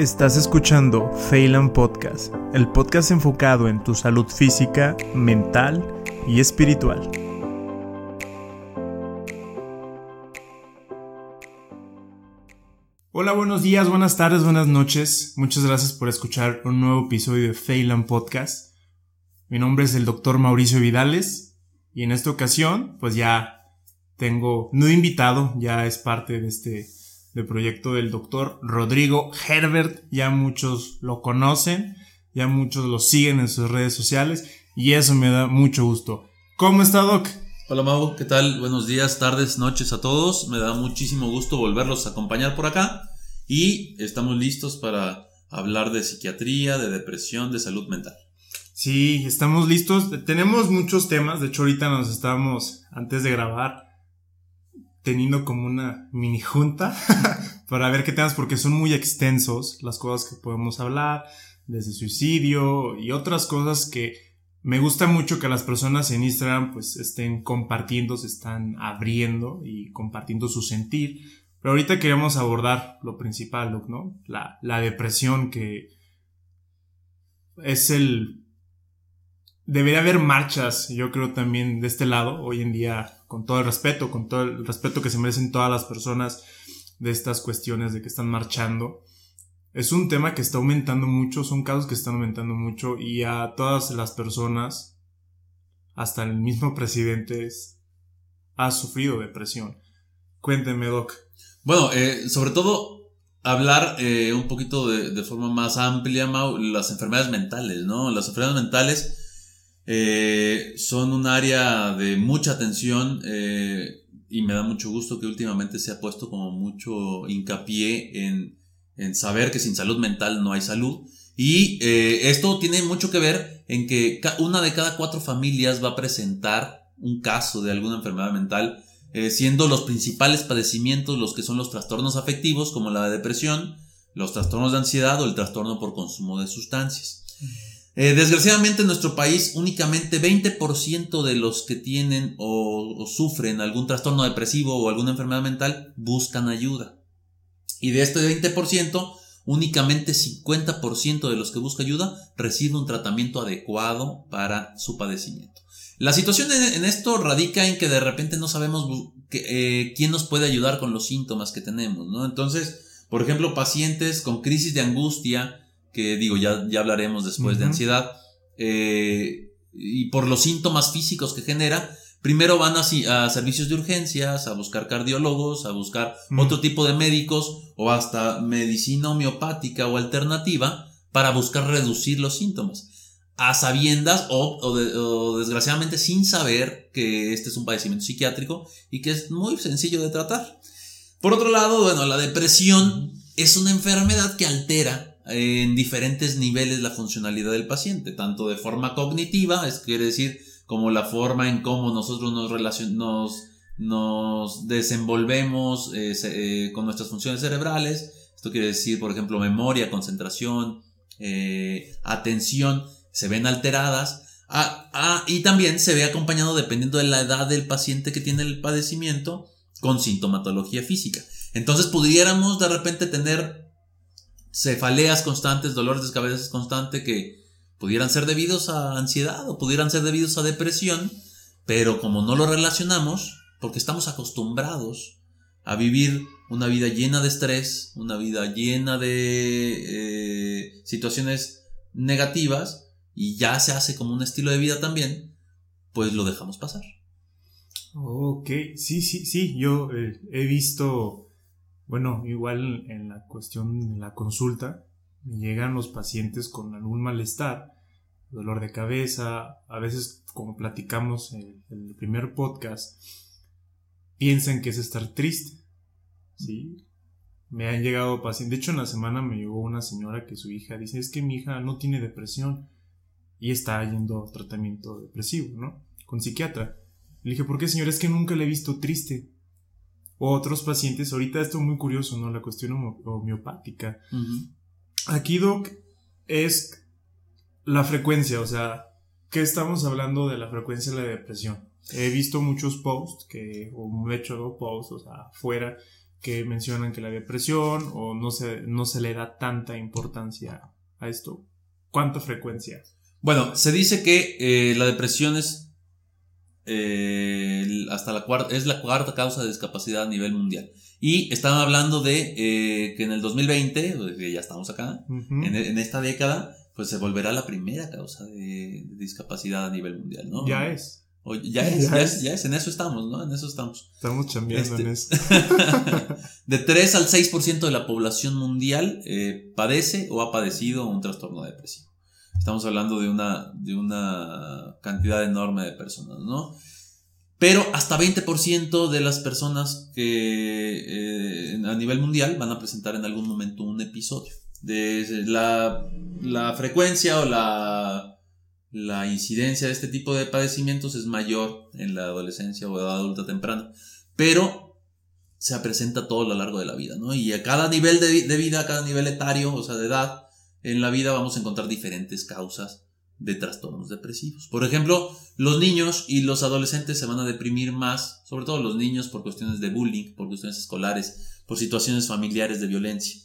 Estás escuchando Phelan Podcast, el podcast enfocado en tu salud física, mental y espiritual. Hola, buenos días, buenas tardes, buenas noches. Muchas gracias por escuchar un nuevo episodio de Phelan Podcast. Mi nombre es el doctor Mauricio Vidales y en esta ocasión pues ya tengo no invitado, ya es parte de este del proyecto del doctor Rodrigo Herbert. Ya muchos lo conocen, ya muchos lo siguen en sus redes sociales y eso me da mucho gusto. ¿Cómo está, Doc? Hola Mau, ¿qué tal? Buenos días, tardes, noches a todos. Me da muchísimo gusto volverlos a acompañar por acá y estamos listos para hablar de psiquiatría, de depresión, de salud mental. Sí, estamos listos. Tenemos muchos temas. De hecho, ahorita nos estábamos, antes de grabar, teniendo como una mini junta para ver qué temas, porque son muy extensos las cosas que podemos hablar, desde suicidio y otras cosas que me gusta mucho que las personas en Instagram pues estén compartiendo, se están abriendo y compartiendo su sentir. Pero ahorita queremos abordar lo principal, ¿no? La, la depresión que es el debería haber marchas, yo creo también de este lado, hoy en día, con todo el respeto, con todo el respeto que se merecen todas las personas de estas cuestiones de que están marchando. Es un tema que está aumentando mucho, son casos que están aumentando mucho y a todas las personas, hasta el mismo presidente, ha sufrido depresión. Cuénteme, Doc. Bueno, eh, sobre todo hablar eh, un poquito de, de, forma más amplia, Mau, las enfermedades mentales, ¿no? Las enfermedades mentales eh, son un área de mucha atención eh, y me da mucho gusto que últimamente se ha puesto como mucho hincapié en, en saber que sin salud mental no hay salud. Y eh, esto tiene mucho que ver en que una de cada cuatro familias va a presentar un caso de alguna enfermedad mental, siendo los principales padecimientos los que son los trastornos afectivos, como la depresión, los trastornos de ansiedad o el trastorno por consumo de sustancias. Eh, desgraciadamente en nuestro país únicamente 20% de los que tienen o, sufren algún trastorno depresivo o alguna enfermedad mental buscan ayuda. Y de este 20%, únicamente 50% de los que buscan ayuda reciben un tratamiento adecuado para su padecimiento. La situación en, esto radica en que de repente no sabemos eh, quién nos puede ayudar con los síntomas que tenemos, ¿no? Entonces, por ejemplo, pacientes con crisis de angustia, que digo, ya, ya hablaremos después de ansiedad, eh, y por los síntomas físicos que genera, primero van a, a, servicios de urgencias, a buscar cardiólogos, a buscar otro tipo de médicos o hasta medicina homeopática o alternativa para buscar reducir los síntomas. A sabiendas o, o, desgraciadamente sin saber que este es un padecimiento psiquiátrico y que es muy sencillo de tratar. Por otro lado, bueno, la depresión es una enfermedad que altera en diferentes niveles la funcionalidad del paciente, tanto de forma cognitiva, es quiere decir, como la forma en cómo nosotros nos, nos, nos desenvolvemos eh, eh, con nuestras funciones cerebrales. Esto quiere decir, por ejemplo, memoria, concentración, eh, atención, se ven alteradas. Ah, ah, y también se ve acompañado, dependiendo de la edad del paciente que tiene el padecimiento, con sintomatología física. Entonces pudiéramos de repente tener cefaleas constantes, dolores de cabeza constantes que pudieran ser debidos a ansiedad o pudieran ser debidos a depresión, pero como no lo relacionamos, porque estamos acostumbrados a vivir una vida llena de estrés, una vida llena de eh, situaciones negativas, y ya se hace como un estilo de vida también, pues lo dejamos pasar. Ok, sí, sí, sí, yo eh, he visto bueno, igual en la cuestión de la consulta, me llegan los pacientes con algún malestar, dolor de cabeza, a veces como platicamos en el primer podcast, piensan que es estar triste, ¿sí? Me han llegado pacientes, de hecho en la semana me llegó una señora que su hija dice, es que mi hija no tiene depresión y está yendo a tratamiento depresivo, ¿no? Con psiquiatra. Le dije, ¿por qué señora? Es que nunca le he visto triste otros pacientes. Ahorita esto es muy curioso, ¿no? La cuestión homeopática. Aquí, Doc, es la frecuencia, o sea, ¿qué estamos hablando de la frecuencia de la depresión? He visto muchos posts que, o he hecho posts, o sea, afuera, que mencionan que la depresión o no se, no se le da tanta importancia a esto. ¿Cuánta frecuencia? Bueno, se dice que eh, la depresión es eh, hasta la cuarta, es la cuarta causa de discapacidad a nivel mundial. Y están hablando de eh, que en el 2020, que ya estamos acá, en, en, esta década, pues se volverá la primera causa de, discapacidad a nivel mundial, ¿no? Ya es. ya, es, ya, es, ya es, en eso estamos, ¿no? En eso estamos. Estamos chambeando en este, eso. de 3 al 6% de la población mundial eh, padece o ha padecido un trastorno depresivo. Estamos hablando de una, de una cantidad enorme de personas, ¿no? Pero hasta 20% de las personas que eh, a nivel mundial van a presentar en algún momento un episodio. La, la frecuencia o la, la incidencia de este tipo de padecimientos es mayor en la adolescencia o edad adulta temprana. Pero se presenta todo lo largo de la vida, ¿no? Y a cada nivel de, de vida, a cada nivel etario, o sea, de edad, en la vida vamos a encontrar diferentes causas de trastornos depresivos. Por ejemplo, los niños y los adolescentes se van a deprimir más, sobre todo los niños por cuestiones de bullying, por cuestiones escolares, por situaciones familiares de violencia.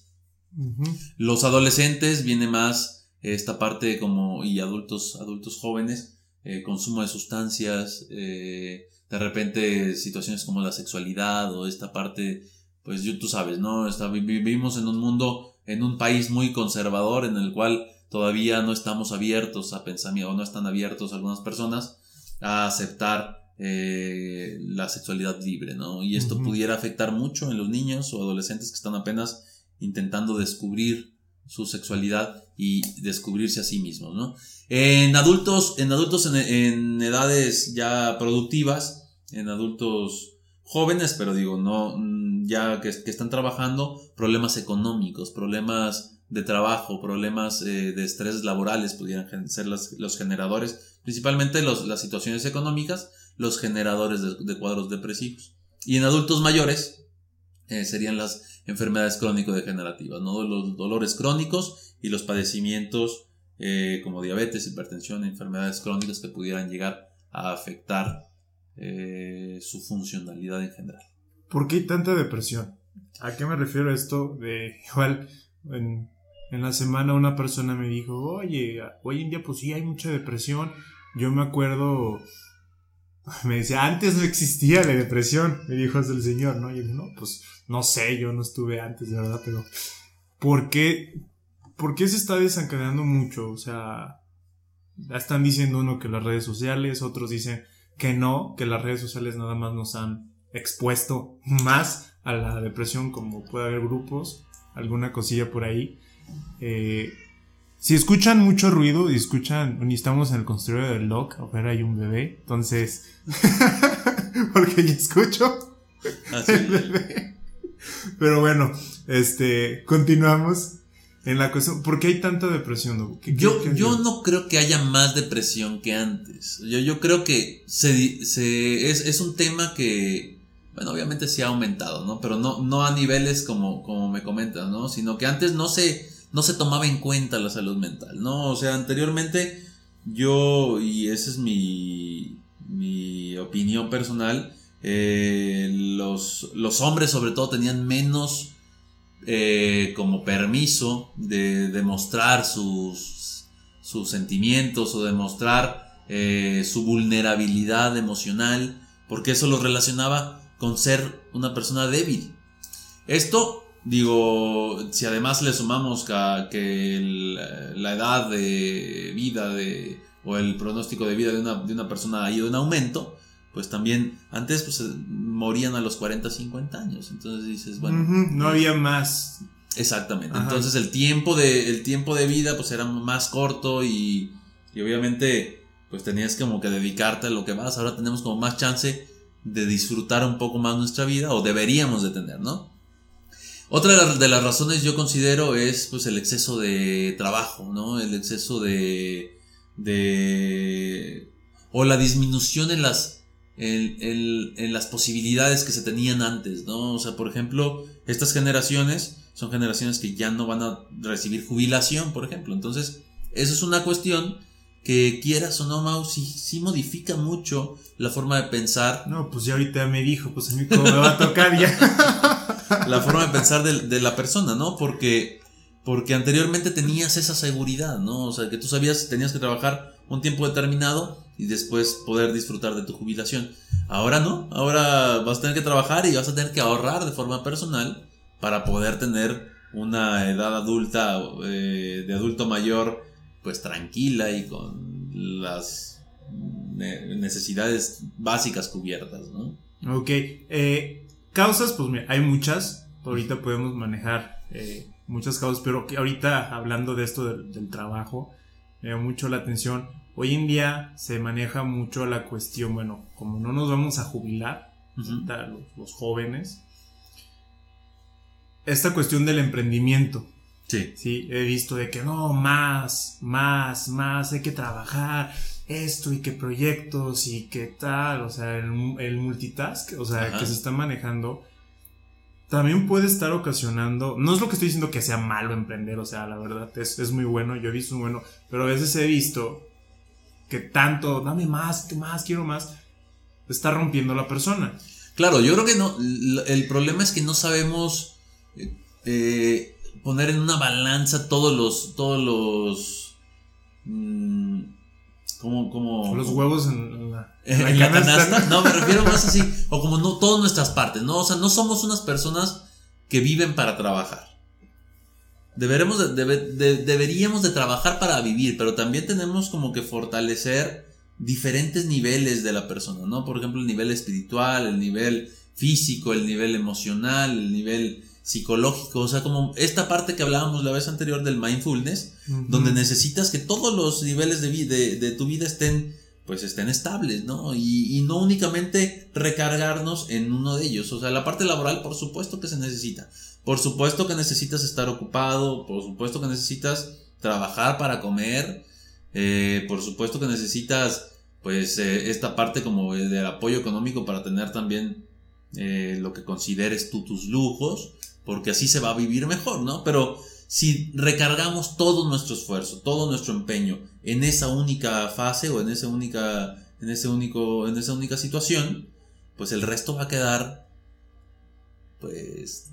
Los adolescentes viene más esta parte como y adultos, adultos jóvenes, eh, consumo de sustancias, eh, de repente situaciones como la sexualidad o esta parte, pues tú sabes, ¿no? vivimos en un mundo, en un país muy conservador en el cual todavía no estamos abiertos a pensamiento, o no están abiertos algunas personas a aceptar eh, la sexualidad libre, ¿no? Y esto pudiera afectar mucho en los niños o adolescentes que están apenas intentando descubrir su sexualidad y descubrirse a sí mismos, ¿no? En adultos, en adultos en, edades ya productivas, en adultos jóvenes, pero digo, no, mm, ya que, están trabajando, problemas económicos, problemas de trabajo, problemas eh, de estrés laborales pudieran ser los, generadores, principalmente las situaciones económicas, los generadores de, cuadros depresivos. Y en adultos mayores eh, serían las enfermedades crónico-degenerativas, ¿no? los dolores crónicos y los padecimientos eh, como diabetes, hipertensión, enfermedades crónicas que pudieran llegar a afectar su funcionalidad en general. ¿Por qué tanta depresión? ¿A qué me refiero esto? De igual en la semana una persona me dijo, oye, hoy en día pues sí hay mucha depresión. Yo me acuerdo, me decía, antes no existía la depresión, me dijo el señor, ¿no? Yo dije, no, pues no sé, yo no estuve antes, de verdad, pero ¿por qué, por qué se está desencadenando mucho? O sea, están diciendo uno que las redes sociales, otros dicen que no, que las redes sociales nada más nos han expuesto más a la depresión, como puede haber grupos, alguna cosilla por ahí. Eh, si escuchan mucho ruido y escuchan, y estamos en el consultorio del Lock, afuera hay un bebé, entonces, porque ya escucho ¿Ah, el bebé. Pero bueno, este, continuamos en la cuestión. ¿Por qué hay tanta depresión? yo, yo no creo que haya más depresión que antes. Yo, yo creo que se, se, es, es un tema que, bueno, obviamente sí ha aumentado, ¿no? Pero no, no a niveles como, como me comentas, ¿no? Sino que antes no se no se tomaba en cuenta la salud mental, ¿no? O sea, anteriormente yo, y esa es mi, mi opinión personal, eh, los, los, hombres sobre todo tenían menos eh, como permiso de demostrar sus, sus sentimientos o demostrar eh, su vulnerabilidad emocional, porque eso los relacionaba con ser una persona débil. Esto Digo, si además le sumamos que, la edad de vida de, o el pronóstico de vida de una, de una persona ha ido en aumento, pues también antes pues morían a los 40, 50 años. Entonces dices, bueno. no había más. Exactamente. Entonces el tiempo, de, el tiempo de vida pues era más corto y, y obviamente pues tenías como que dedicarte a lo que vas. Ahora tenemos como más chance de disfrutar un poco más nuestra vida o deberíamos de tener, ¿no? Otra de las razones yo considero es pues el exceso de trabajo, ¿no? El exceso de... de o la disminución en las, en, en, las posibilidades que se tenían antes, ¿no? O sea, por ejemplo, estas generaciones son generaciones que ya no van a recibir jubilación, por ejemplo. Entonces, eso es una cuestión que quieras o no, Mau, sí, sí modifica mucho la forma de pensar. No, pues ya ahorita me dijo, pues a mí cómo me va a tocar ya. la forma de pensar de, de la persona, ¿no? Porque, porque anteriormente tenías esa seguridad, ¿no? O sea, que tú sabías que tenías que trabajar un tiempo determinado y después poder disfrutar de tu jubilación. Ahora no, ahora vas a tener que trabajar y vas a tener que ahorrar de forma personal para poder tener una edad adulta, eh, de adulto mayor, pues tranquila y con las necesidades básicas cubiertas, ¿no? Ok, eh, causas, pues mira, hay muchas, ahorita podemos manejar eh, muchas causas, pero que ahorita hablando de esto del, trabajo, me da mucho la atención. Hoy en día se maneja mucho la cuestión, bueno, como no nos vamos a jubilar, los, jóvenes, esta cuestión del emprendimiento. Sí. Sí, he visto de que no, más, más, más, hay que trabajar, esto y qué proyectos y qué tal, o sea, el, multitask, o sea, que se está manejando, también puede estar ocasionando, no es lo que estoy diciendo que sea malo emprender, o sea, la verdad es, es muy bueno, yo he visto muy bueno, pero a veces he visto que tanto, dame más, más, quiero más, está rompiendo la persona. Claro, yo creo que no, el problema es que no sabemos eh, eh, poner en una balanza todos los, todos los... Mm, como, como los huevos en, la, canasta. No, me refiero más así, o como no todas nuestras partes, ¿no? O sea, no somos unas personas que viven para trabajar. Deberemos deberíamos de trabajar para vivir, pero también tenemos como que fortalecer diferentes niveles de la persona, ¿no? Por ejemplo, el nivel espiritual, el nivel físico, el nivel emocional, el nivel psicológico, o sea, como esta parte que hablábamos la vez anterior del mindfulness, donde necesitas que todos los niveles de, de, de, tu vida estén, pues estén estables, ¿no? Y, y, no únicamente recargarnos en uno de ellos, o sea, la parte laboral, por supuesto que se necesita, por supuesto que necesitas estar ocupado, por supuesto que necesitas trabajar para comer, eh, por supuesto que necesitas, pues, eh, esta parte como del apoyo económico para tener también eh, lo que consideres tú tus lujos, porque así se va a vivir mejor, ¿no? Pero si recargamos todo nuestro esfuerzo, todo nuestro empeño en esa única fase o en esa única, en ese único, en esa única situación, pues el resto va a quedar, pues,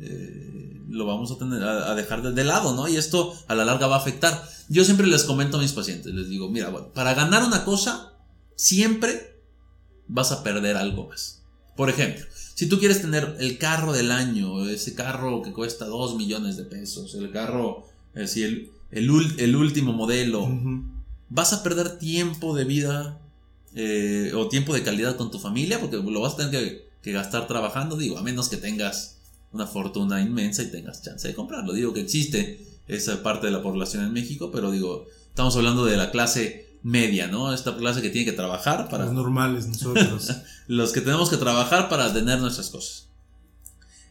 eh, lo vamos a tener a, dejar de, lado, ¿no? Y esto a la larga va a afectar. Yo siempre les comento a mis pacientes, les digo, mira, para ganar una cosa, siempre vas a perder algo más. Por ejemplo, si tú quieres tener el carro del año, ese carro que cuesta 2 millones de pesos, el carro, es el, el, último modelo, vas a perder tiempo de vida eh, o tiempo de calidad con tu familia porque lo vas a tener que, que, gastar trabajando, digo, a menos que tengas una fortuna inmensa y tengas chance de comprarlo. Digo que existe esa parte de la población en México, pero digo, estamos hablando de la clase media, ¿no? Esta clase que tiene que trabajar para... Los normales, nosotros. los que tenemos que trabajar para tener nuestras cosas.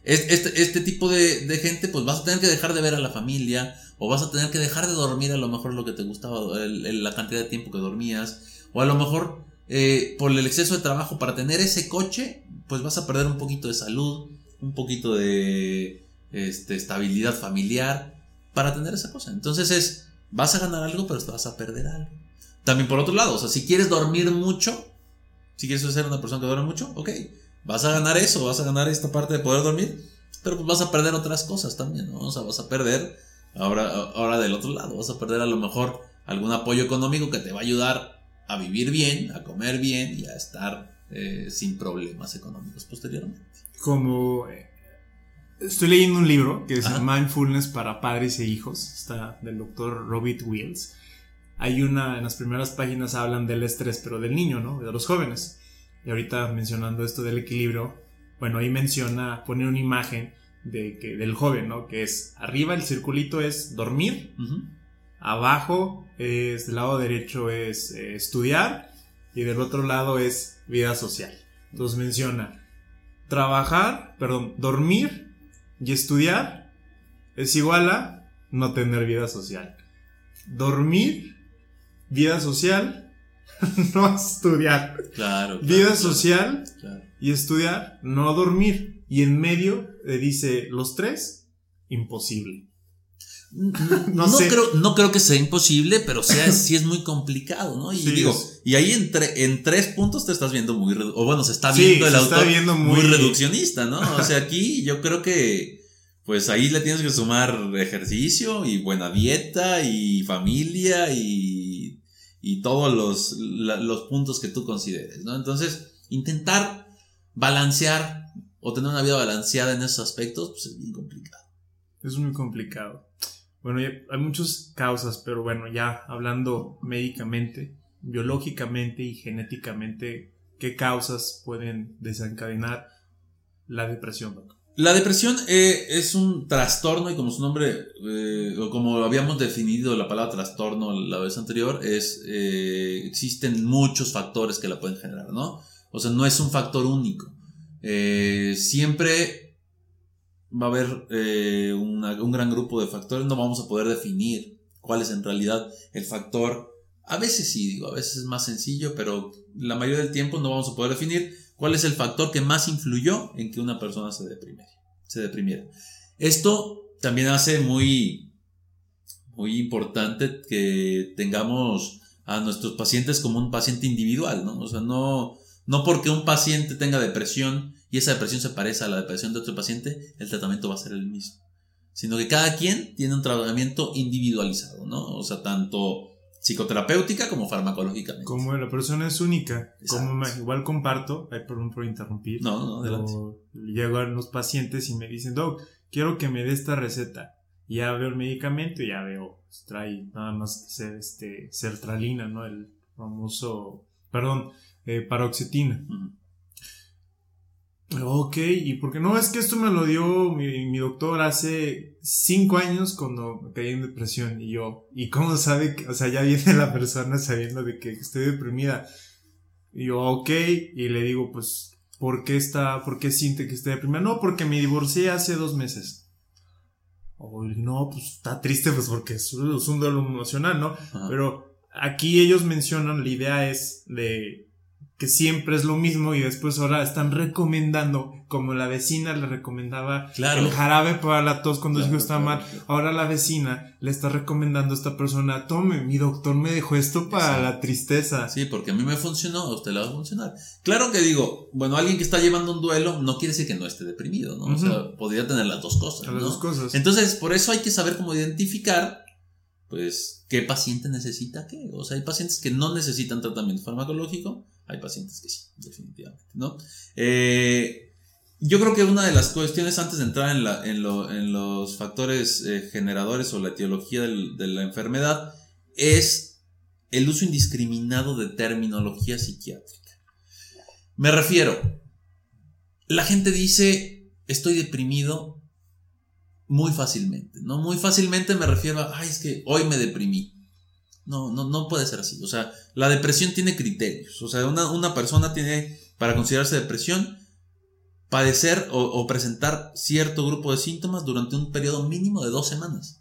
Este, este tipo de, gente, pues vas a tener que dejar de ver a la familia, o vas a tener que dejar de dormir a lo mejor lo que te gustaba, la cantidad de tiempo que dormías, o a lo mejor eh, por el exceso de trabajo para tener ese coche, pues vas a perder un poquito de salud, un poquito de este, estabilidad familiar para tener esa cosa. Entonces es, vas a ganar algo, pero te vas a perder algo. También por otro lado, o sea, si quieres dormir mucho, si quieres ser una persona que duerme mucho, ok, vas a ganar eso, vas a ganar esta parte de poder dormir, pero pues vas a perder otras cosas también, ¿no? O sea, vas a perder, ahora, ahora del otro lado, vas a perder a lo mejor algún apoyo económico que te va a ayudar a vivir bien, a comer bien y a estar eh, sin problemas económicos posteriormente. Como eh, estoy leyendo un libro que es Mindfulness para padres e hijos, está del doctor Robert Wills hay una, en las primeras páginas hablan del estrés, pero del niño, ¿no? De los jóvenes. Y ahorita mencionando esto del equilibrio, bueno, ahí menciona, pone una imagen de que, del joven, ¿no? Que es, arriba el circulito es dormir, abajo es, del lado derecho es eh, estudiar y del otro lado es vida social. Entonces menciona, trabajar, perdón, dormir y estudiar es igual a no tener vida social. Dormir vida social, no estudiar. Claro. vida social y estudiar, no dormir. Y en medio le dice los tres, imposible. no, creo, no creo que sea imposible, pero sea, sí es muy complicado, ¿no? Y digo, y ahí en, en tres puntos te estás viendo muy, o bueno, se está viendo el autor muy... reduccionista, ¿no? O sea, aquí yo creo que, pues ahí le tienes que sumar ejercicio y buena dieta y familia y, y todos los, los puntos que tú consideres, ¿no? Entonces, intentar balancear o tener una vida balanceada en esos aspectos, pues es bien complicado. Es muy complicado. Bueno, hay muchas causas, pero bueno, ya hablando médicamente, biológicamente y genéticamente, ¿qué causas pueden desencadenar la depresión, La depresión eh, es un trastorno y como su nombre, eh, o como habíamos definido la palabra trastorno la vez anterior, es, eh, existen muchos factores que la pueden generar, ¿no? O sea, no es un factor único. siempre va a haber un gran grupo de factores, no vamos a poder definir cuál es en realidad el factor. A veces sí, digo, a veces es más sencillo, pero la mayoría del tiempo no vamos a poder definir cuál es el factor que más influyó en que una persona se deprimiera. Se deprimiera. Esto también hace muy, muy importante que tengamos a nuestros pacientes como un paciente individual, ¿no? O sea, no, no porque un paciente tenga depresión y esa depresión se parece a la depresión de otro paciente, el tratamiento va a ser el mismo. Sino que cada quien tiene un tratamiento individualizado, ¿no? O sea, tanto psicoterapéutica como farmacológicamente. Como la persona es única, como igual comparto, ay, perdón por interrumpir. No, no, adelante. Llegan los pacientes y me dicen, Doc, quiero que me dé esta receta. Y ya veo el medicamento y ya veo, pues, trae nada más que ser este, sertralina, ¿no? El famoso, perdón, eh, paroxetina. Ok, y porque no, es que esto me lo dio mi, doctor hace cinco años cuando caí en depresión y yo, ¿y cómo sabe que, o sea, ya viene la persona sabiendo de que estoy deprimida? Y yo, ok, y le digo, pues, ¿por qué está, por qué siente que está deprimida? No, porque me divorcié hace dos meses. O no, pues está triste, pues porque es, un duelo emocional, ¿no? Pero aquí ellos mencionan, la idea es de que siempre es lo mismo y después ahora están recomendando, como la vecina le recomendaba el jarabe para la tos cuando su hijo está mal, ahora la vecina le está recomendando a esta persona, tome, mi doctor me dejó esto para la tristeza. Sí, porque a mí me funcionó, a usted le va a funcionar. Claro que digo, bueno, alguien que está llevando un duelo no quiere decir que no esté deprimido, ¿no? O sea, podría tener las dos cosas. Las dos cosas. Entonces, por eso hay que saber cómo identificar pues, ¿qué paciente necesita qué? O sea, hay pacientes que no necesitan tratamiento farmacológico, hay pacientes que sí, definitivamente, ¿no? Eh, yo creo que una de las cuestiones antes de entrar en, los factores eh, generadores o la etiología de la enfermedad es el uso indiscriminado de terminología psiquiátrica. Me refiero, la gente dice, estoy deprimido muy fácilmente, ¿no? Muy fácilmente me refiero a, ay, es que hoy me deprimí. No, no, no puede ser así. O sea, la depresión tiene criterios. O sea, una, persona tiene, para considerarse depresión, padecer o, presentar cierto grupo de síntomas durante un periodo mínimo de dos semanas.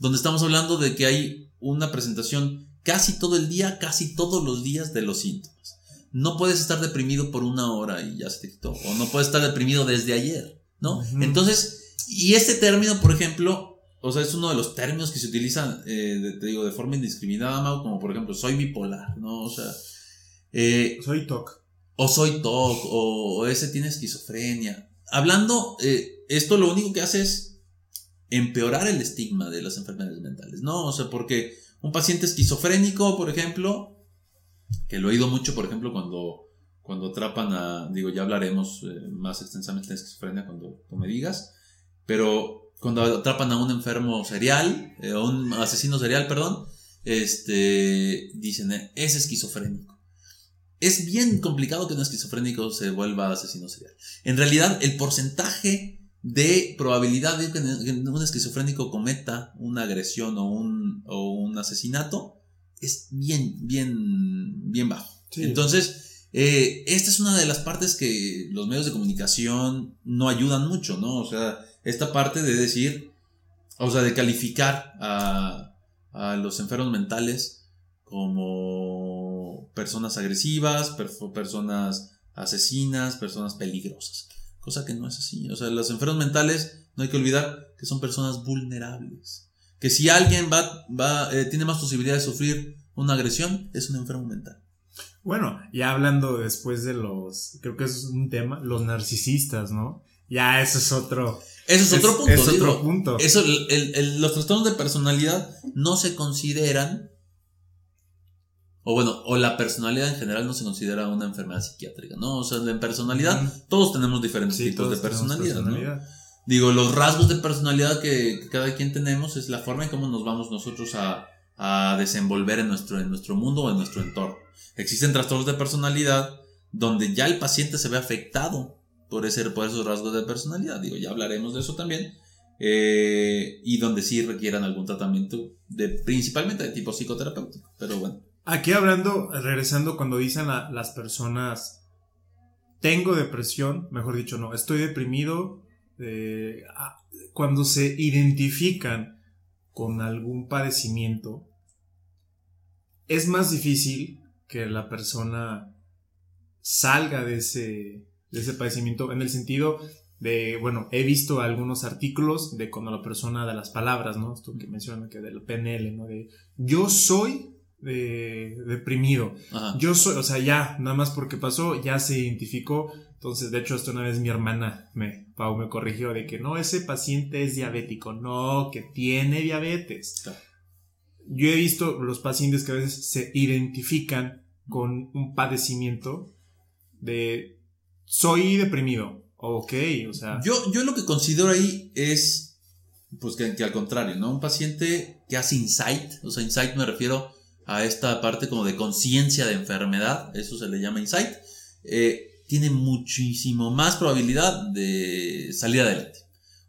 Donde estamos hablando de que hay una presentación casi todo el día, casi todos los días de los síntomas. No puedes estar deprimido por una hora y ya se te quitó. O no puedes estar deprimido desde ayer, ¿no? Entonces, y este término, por ejemplo, o sea, es uno de los términos que se utilizan, eh, te digo, de forma indiscriminada, Mau, como por ejemplo, soy bipolar, ¿no? O sea. Eh, soy TOC. O soy TOC, o, ese tiene esquizofrenia. Hablando, eh, esto lo único que hace es empeorar el estigma de las enfermedades mentales, ¿no? O sea, porque un paciente esquizofrénico, por ejemplo, que lo he oído mucho, por ejemplo, cuando, cuando atrapan a, digo, ya hablaremos más extensamente de esquizofrenia cuando tú me digas, pero cuando atrapan a un enfermo serial, a eh, un asesino serial, perdón, este, dicen, eh, es esquizofrénico. Es bien complicado que un esquizofrénico se vuelva asesino serial. En realidad, el porcentaje de probabilidad de que un esquizofrénico cometa una agresión o un, o un asesinato es bien, bien, bien bajo. Entonces, eh, esta es una de las partes que los medios de comunicación no ayudan mucho, ¿no? O sea, esta parte de decir, o sea, de calificar a, a los enfermos mentales como personas agresivas, personas asesinas, personas peligrosas. Cosa que no es así. O sea, los enfermos mentales no hay que olvidar que son personas vulnerables, que si alguien va, va eh, tiene más posibilidad de sufrir una agresión, es un enfermo mental. Bueno, ya hablando después de los, creo que es un tema, los narcisistas, ¿no? Ya eso es otro. Eso es, otro punto. Es otro punto. Eso, los trastornos de personalidad no se consideran, o bueno, o la personalidad en general no se considera una enfermedad psiquiátrica, ¿no? O sea, en personalidad, todos tenemos diferentes tipos de personalidad, ¿no? Digo, los rasgos de personalidad que, cada quien tenemos es la forma en cómo nos vamos nosotros a, a desenvolver en nuestro, en nuestro mundo o en nuestro entorno. Existen trastornos de personalidad donde ya el paciente se ve afectado por, ese, por esos rasgos de personalidad. Digo, ya hablaremos de eso también. Eh, y donde sí requieran algún tratamiento, principalmente de tipo psicoterapéutico. Pero bueno. Aquí hablando, regresando cuando dicen las personas, tengo depresión, mejor dicho, no, estoy deprimido, eh, ah, cuando se identifican con algún padecimiento, es más difícil que la persona salga de ese, de ese padecimiento en el sentido de, bueno, he visto algunos artículos de cuando la persona de las palabras, ¿no? Esto que menciona que del PNL, ¿no? De yo soy de, deprimido. Yo soy, o sea, ya, nada más porque pasó, ya se identificó. Entonces, de hecho, hasta una vez mi hermana me, Pau me corrigió de que no, ese paciente es diabético, no, que tiene diabetes. Yo he visto los pacientes que a veces se identifican con un padecimiento de soy deprimido. Ok, o sea. Yo, yo lo que considero ahí es, pues que, que, al contrario, ¿no? Un paciente que hace insight, o sea, insight me refiero a esta parte como de conciencia de enfermedad, eso se le llama insight, eh, tiene muchísimo más probabilidad de salir adelante.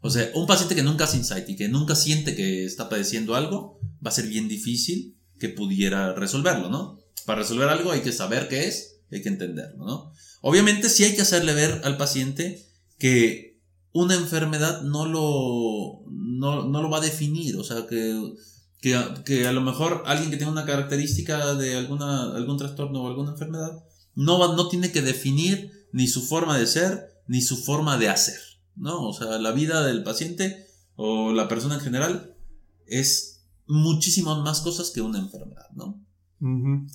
O sea, un paciente que nunca hace insight y que nunca siente que está padeciendo algo, va a ser bien difícil que pudiera resolverlo, ¿no? Para resolver algo hay que saber qué es, hay que entenderlo, ¿no? Obviamente sí hay que hacerle ver al paciente que una enfermedad no lo, no, no lo va a definir, o sea, que que, a lo mejor alguien que tiene una característica de alguna, algún trastorno o alguna enfermedad no, no tiene que definir ni su forma de ser ni su forma de hacer, ¿no? O sea, la vida del paciente o la persona en general es muchísimas más cosas que una enfermedad, ¿no?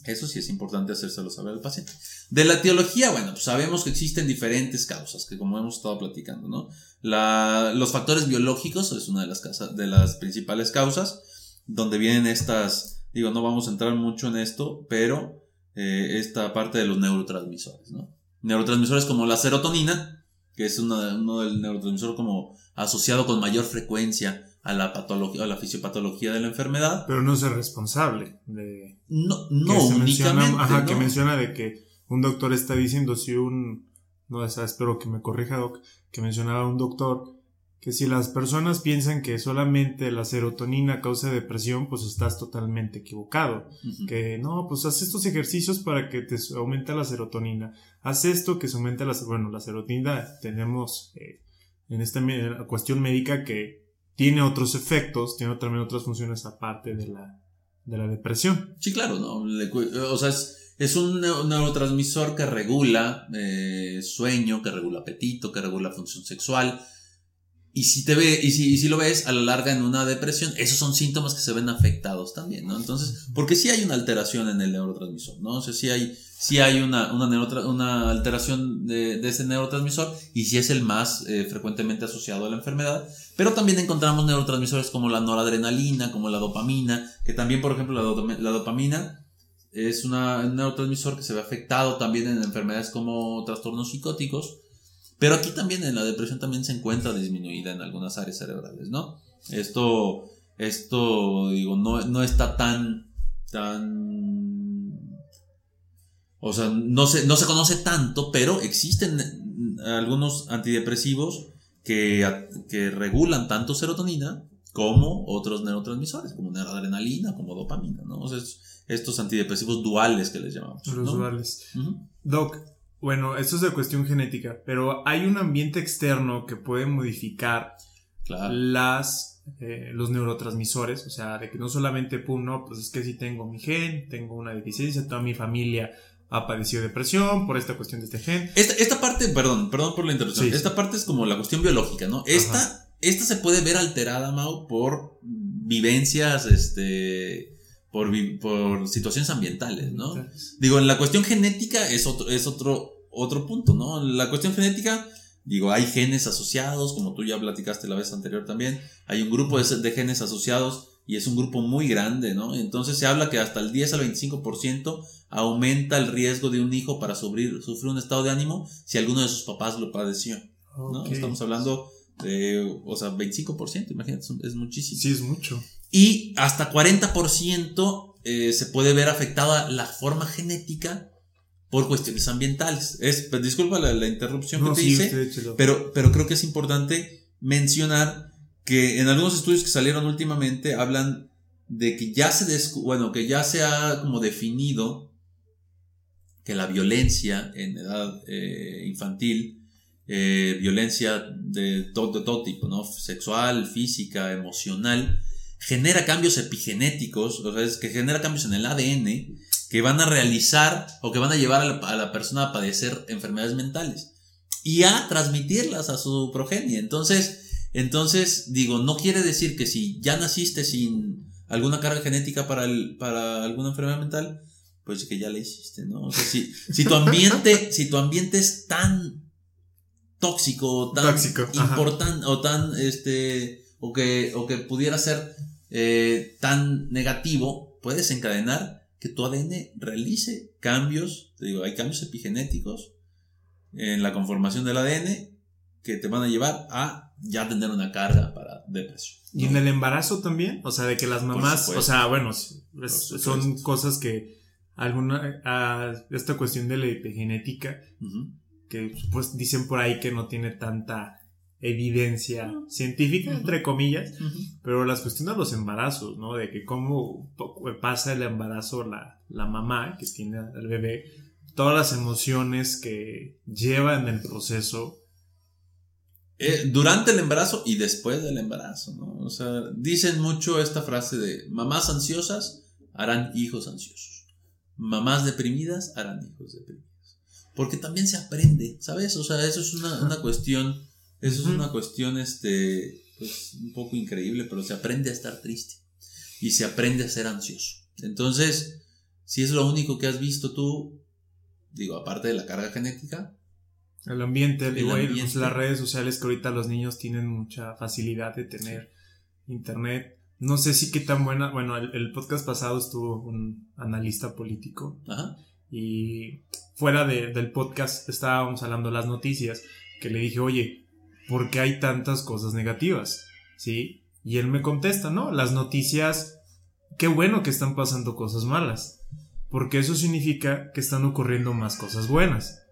Eso sí es importante hacérselo saber al paciente. De la etiología, bueno, pues sabemos que existen diferentes causas, que como hemos estado platicando, ¿no? Los factores biológicos es una de las, de las principales causas donde vienen estas, digo, no vamos a entrar mucho en esto, pero eh, esta parte de los neurotransmisores, ¿no? Neurotransmisores como la serotonina, que es uno del neurotransmisor como asociado con mayor frecuencia a la patología, a la fisiopatología de la enfermedad. Pero no es el responsable de... No, no únicamente. ajá, que menciona de que un doctor está diciendo si un... No, espero que me corrija, Doc, que mencionaba un doctor que si las personas piensan que solamente la serotonina causa depresión, pues estás totalmente equivocado. Que no, pues haz estos ejercicios para que te aumente la serotonina. Haz esto que se aumente la bueno, la serotonina tenemos eh, en esta cuestión médica que tiene otros efectos, tiene también otras funciones aparte de la, de la depresión. Sí, claro, no, o sea, es, un neurotransmisor que regula eh, sueño, que regula apetito, que regula función sexual y si te ve, y si, si lo ves a la larga en una depresión, esos son síntomas que se ven afectados también, ¿no? Entonces, porque sí hay una alteración en el neurotransmisor, ¿no? O sea, sí hay, sí hay una, una, alteración de, ese neurotransmisor y sí es el más eh, frecuentemente asociado a la enfermedad. Pero también encontramos neurotransmisores como la noradrenalina, como la dopamina, que también, por ejemplo, la, la dopamina es una, un neurotransmisor que se ve afectado también en enfermedades como trastornos psicóticos pero aquí también en la depresión también se encuentra disminuida en algunas áreas cerebrales, ¿no? Esto, esto, digo, no, no está tan, tan, o sea, no se, no se conoce tanto, pero existen algunos antidepresivos que, que regulan tanto serotonina como otros neurotransmisores, como adrenalina, como dopamina, ¿no? O sea, estos antidepresivos duales que les llamamos. Los duales. Doc, bueno, esto es de cuestión genética, pero hay un ambiente externo que puede modificar las, eh, los neurotransmisores, o sea, de que no solamente, pum, no, pues es que si tengo mi gen, tengo una deficiencia, toda mi familia ha padecido depresión por esta cuestión de este gen. Esta, esta parte, perdón, perdón por la interrupción, esta parte es como la cuestión biológica, ¿no? Esta, esta se puede ver alterada, Mau, por vivencias, este, por, por situaciones ambientales, ¿no? Digo, en la cuestión genética es otro, es otro, otro punto, ¿no? La cuestión genética, digo, hay genes asociados, como tú ya platicaste la vez anterior también, hay un grupo de, de genes asociados y es un grupo muy grande, ¿no? Entonces se habla que hasta el 10 al 25% aumenta el riesgo de un hijo para sufrir, sufrir un estado de ánimo si alguno de sus papás lo padeció, ¿no? Estamos hablando de, o sea, 25%, imagínate, es muchísimo. Sí, es mucho. Y hasta 40% eh, se puede ver afectada la forma genética por cuestiones ambientales. Es, pues, disculpa la, interrupción que te hice, pero, pero creo que es importante mencionar que en algunos estudios que salieron últimamente hablan de que ya se bueno, que ya se ha como definido que la violencia en edad eh, infantil, eh, violencia de todo, de todo tipo, ¿no? Sexual, física, emocional, genera cambios epigenéticos, o sea, es que genera cambios en el ADN que van a realizar o que van a llevar a la, persona a padecer enfermedades mentales y a transmitirlas a su progenie. Entonces, entonces, digo, no quiere decir que si ya naciste sin alguna carga genética para, el, para alguna enfermedad mental, pues que ya la hiciste, ¿no? O sea, si, si tu ambiente, si tu ambiente es tan tóxico, tan importante, o tan, este, o que, o que pudiera ser eh, tan negativo puede desencadenar que tu ADN realice cambios, te digo, hay cambios epigenéticos en la conformación del ADN que te van a llevar a ya tener una carga para depresión. ¿Y en el embarazo también? O sea, de que las mamás, o sea, bueno, son cosas que alguna, a esta cuestión de la epigenética, que pues dicen por ahí que no tiene tanta evidencia científica, entre comillas, pero las cuestiones de los embarazos, ¿no? De que cómo pasa el embarazo la, la mamá que tiene al bebé, todas las emociones que lleva en el proceso. Eh, durante el embarazo y después del embarazo, ¿no? O sea, dicen mucho esta frase de mamás ansiosas harán hijos ansiosos. Mamás deprimidas harán hijos deprimidos. Porque también se aprende, ¿sabes? O sea, eso es una, una cuestión eso es una cuestión, este, pues, un poco increíble, pero se aprende a estar triste y se aprende a ser ansioso. Entonces, si es lo único que has visto tú, digo, aparte de la carga genética. El ambiente, el pues, las redes sociales que ahorita los niños tienen mucha facilidad de tener internet. No sé si qué tan buena, bueno, el, podcast pasado estuvo un analista político. Y fuera del podcast estábamos hablando de las noticias, que le dije, oye, ¿por qué hay tantas cosas negativas? ¿Sí? Y él me contesta, no, las noticias, qué bueno que están pasando cosas malas, porque eso significa que están ocurriendo más cosas buenas.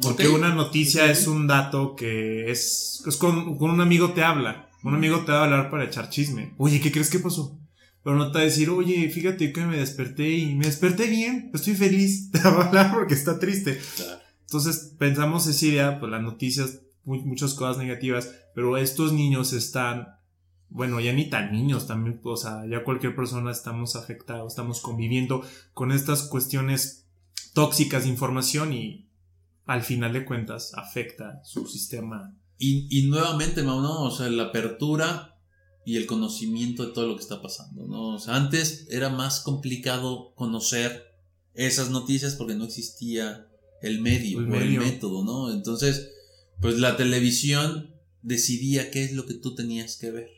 Porque una noticia es un dato que es, es con, un amigo te habla, un amigo te va a hablar para echar chisme. Oye, ¿qué crees que pasó? Pero no te va a decir, oye, fíjate que me desperté y me desperté bien, estoy feliz. Te va a hablar porque está triste. Entonces pensamos esa idea, pues las noticias muchas cosas negativas, pero estos niños están, bueno, ya ni tan niños también, o sea, ya cualquier persona estamos afectados, estamos conviviendo con estas cuestiones tóxicas de información y al final de cuentas afecta su sistema. Y, y nuevamente, ¿no? O sea, la apertura y el conocimiento de todo lo que está pasando, ¿no? O sea, antes era más complicado conocer esas noticias porque no existía el medio, el, el método, ¿no? Entonces, pues la televisión decidía qué es lo que tú tenías que ver.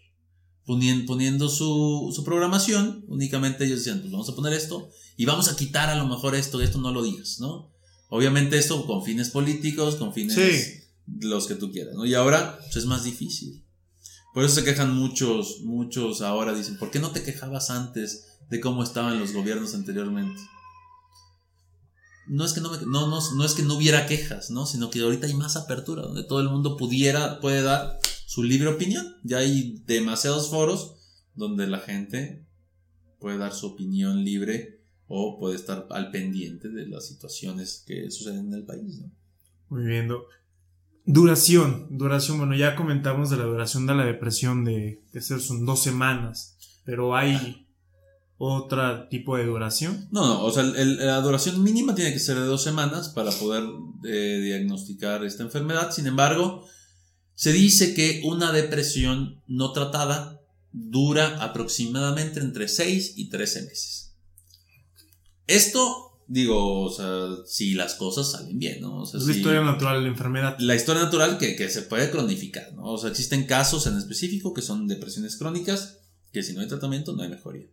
Poniendo, poniendo su, su, programación, únicamente ellos decían, pues vamos a poner esto y vamos a quitar a lo mejor esto, esto no lo digas, ¿no? Obviamente esto con fines políticos, con fines los que tú quieras, ¿no? Y ahora pues, es más difícil. Por eso se quejan muchos, muchos ahora dicen, ¿por qué no te quejabas antes de cómo estaban los gobiernos anteriormente? No es que no, no, no, es que no hubiera quejas, ¿no? Sino que ahorita hay más apertura, donde todo el mundo pudiera, puede dar su libre opinión. Ya hay demasiados foros donde la gente puede dar su opinión libre o puede estar al pendiente de las situaciones que suceden en el país, ¿no? Muy bien. Duración, duración, bueno, ya comentamos de la duración de la depresión de, de ser son dos semanas, pero hay otro tipo de duración? No, no, o sea, la duración mínima tiene que ser de dos semanas para poder eh, diagnosticar esta enfermedad. Sin embargo, se dice que una depresión no tratada dura aproximadamente entre 6 y 13 meses. Esto, digo, o sea, si las cosas salen bien, ¿no? O sea, es la si- historia natural de la enfermedad. la historia natural que, que se puede cronificar, ¿no? O sea, existen casos en específico que son depresiones crónicas, que si no hay tratamiento no hay mejoría.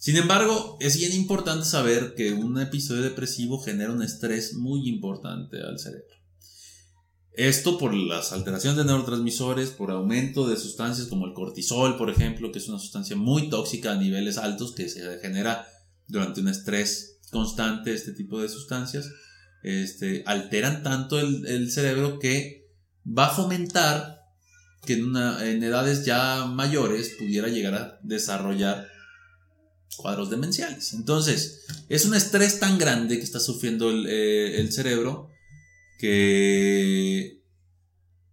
Sin embargo, es bien importante saber que un episodio depresivo genera un estrés muy importante al cerebro. Esto por las alteraciones de neurotransmisores, por aumento de sustancias como el cortisol, por ejemplo, que es una sustancia muy tóxica a niveles altos que se genera durante un estrés constante, este tipo de sustancias este, alteran tanto el, cerebro que va a fomentar que en edades ya mayores pudiera llegar a desarrollar cuadros demenciales. Entonces, es un estrés tan grande que está sufriendo el, eh, el cerebro que,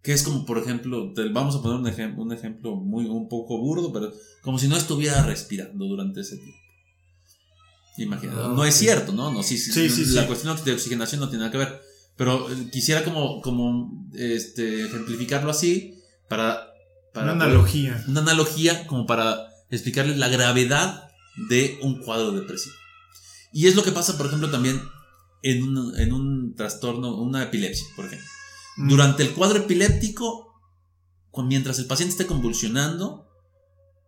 que es como, por ejemplo, te- vamos a poner un, ejem- un ejemplo muy, un poco burdo, pero como si no estuviera respirando durante ese tiempo. Imagínate, Ah, no es cierto, ¿no? no sí, sí, Sí, sí, la cuestión de oxigenación no tiene nada que ver. Pero eh, quisiera como, como este, ejemplificarlo así para... para Una analogía. una analogía como para explicarles la gravedad de un cuadro depresivo. Y es lo que pasa, por ejemplo, también en un, en un trastorno, una epilepsia, por ejemplo. Mm. Durante el cuadro epiléptico, mientras el paciente esté convulsionando,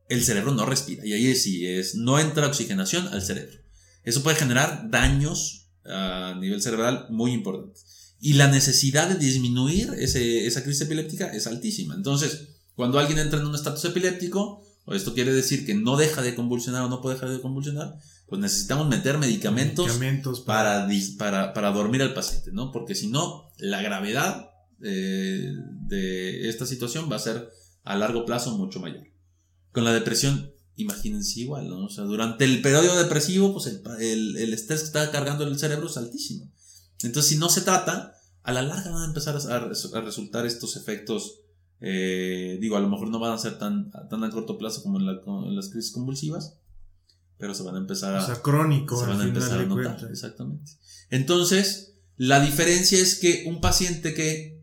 el cerebro no respira. Y ahí sí es, no entra oxigenación al cerebro. Eso puede generar daños a nivel cerebral muy importantes. Y la necesidad de disminuir ese- esa crisis epiléptica es altísima. Entonces, cuando alguien entra en un estatus epiléptico, esto quiere decir que no deja de convulsionar o no puede dejar de convulsionar, pues necesitamos meter medicamentos Medicamentos para, para, para dormir al paciente, ¿no? Porque si no, la gravedad eh, de esta situación va a ser a largo plazo mucho mayor. Con la depresión, imagínense igual, ¿no? O sea, durante el periodo depresivo, pues el, el- el estrés que está cargando el cerebro es altísimo. Entonces, si no se trata, a la larga van a empezar a resultar estos efectos, eh, digo, a lo mejor no van a ser tan, tan a corto plazo como en, la- con- en las crisis convulsivas, pero se van a empezar a O sea, crónico se van a empezar a notar. cuentas. Exactamente. Entonces, la diferencia es que un paciente que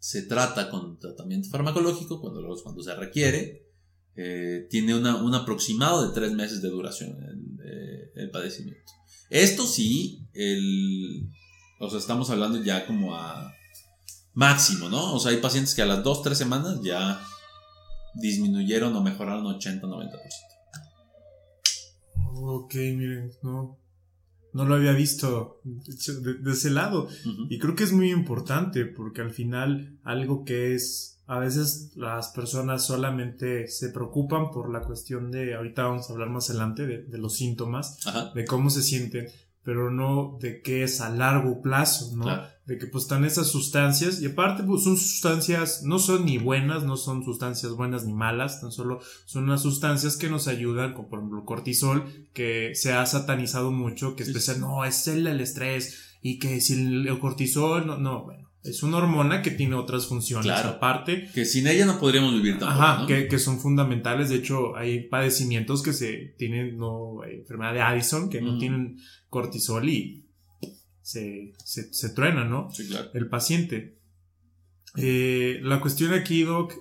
se trata con tratamiento farmacológico, cuando, cuando se requiere, eh, tiene una, un aproximado de tres meses de duración el, eh, el padecimiento. Esto sí, el, o sea, estamos hablando ya como a máximo, ¿no? O sea, hay pacientes que a las dos, tres semanas ya disminuyeron o mejoraron 80-90%. Ok, miren, no, no lo había visto de, de ese lado. Y creo que es muy importante porque al final algo que es, a veces las personas solamente se preocupan por la cuestión de, ahorita vamos a hablar más adelante de, de los síntomas, Ajá, de cómo se sienten, pero no de qué es a largo plazo, ¿no? claro. De que pues están esas sustancias y aparte pues son sustancias no son ni buenas no son sustancias buenas ni malas tan solo son unas sustancias que nos ayudan como por ejemplo cortisol que se ha satanizado mucho que es especial no es el, el estrés y que si el, el cortisol no no bueno es una hormona que tiene otras funciones Claro. aparte Que sin ella no podríamos vivir tampoco. Ajá, ¿no? que, que son fundamentales. De hecho, hay padecimientos que se tienen, no, eh, enfermedad de Addison, que no tienen cortisol y se, se, se truenan, ¿no? Sí, claro. el paciente. Eh, la cuestión aquí, Doc,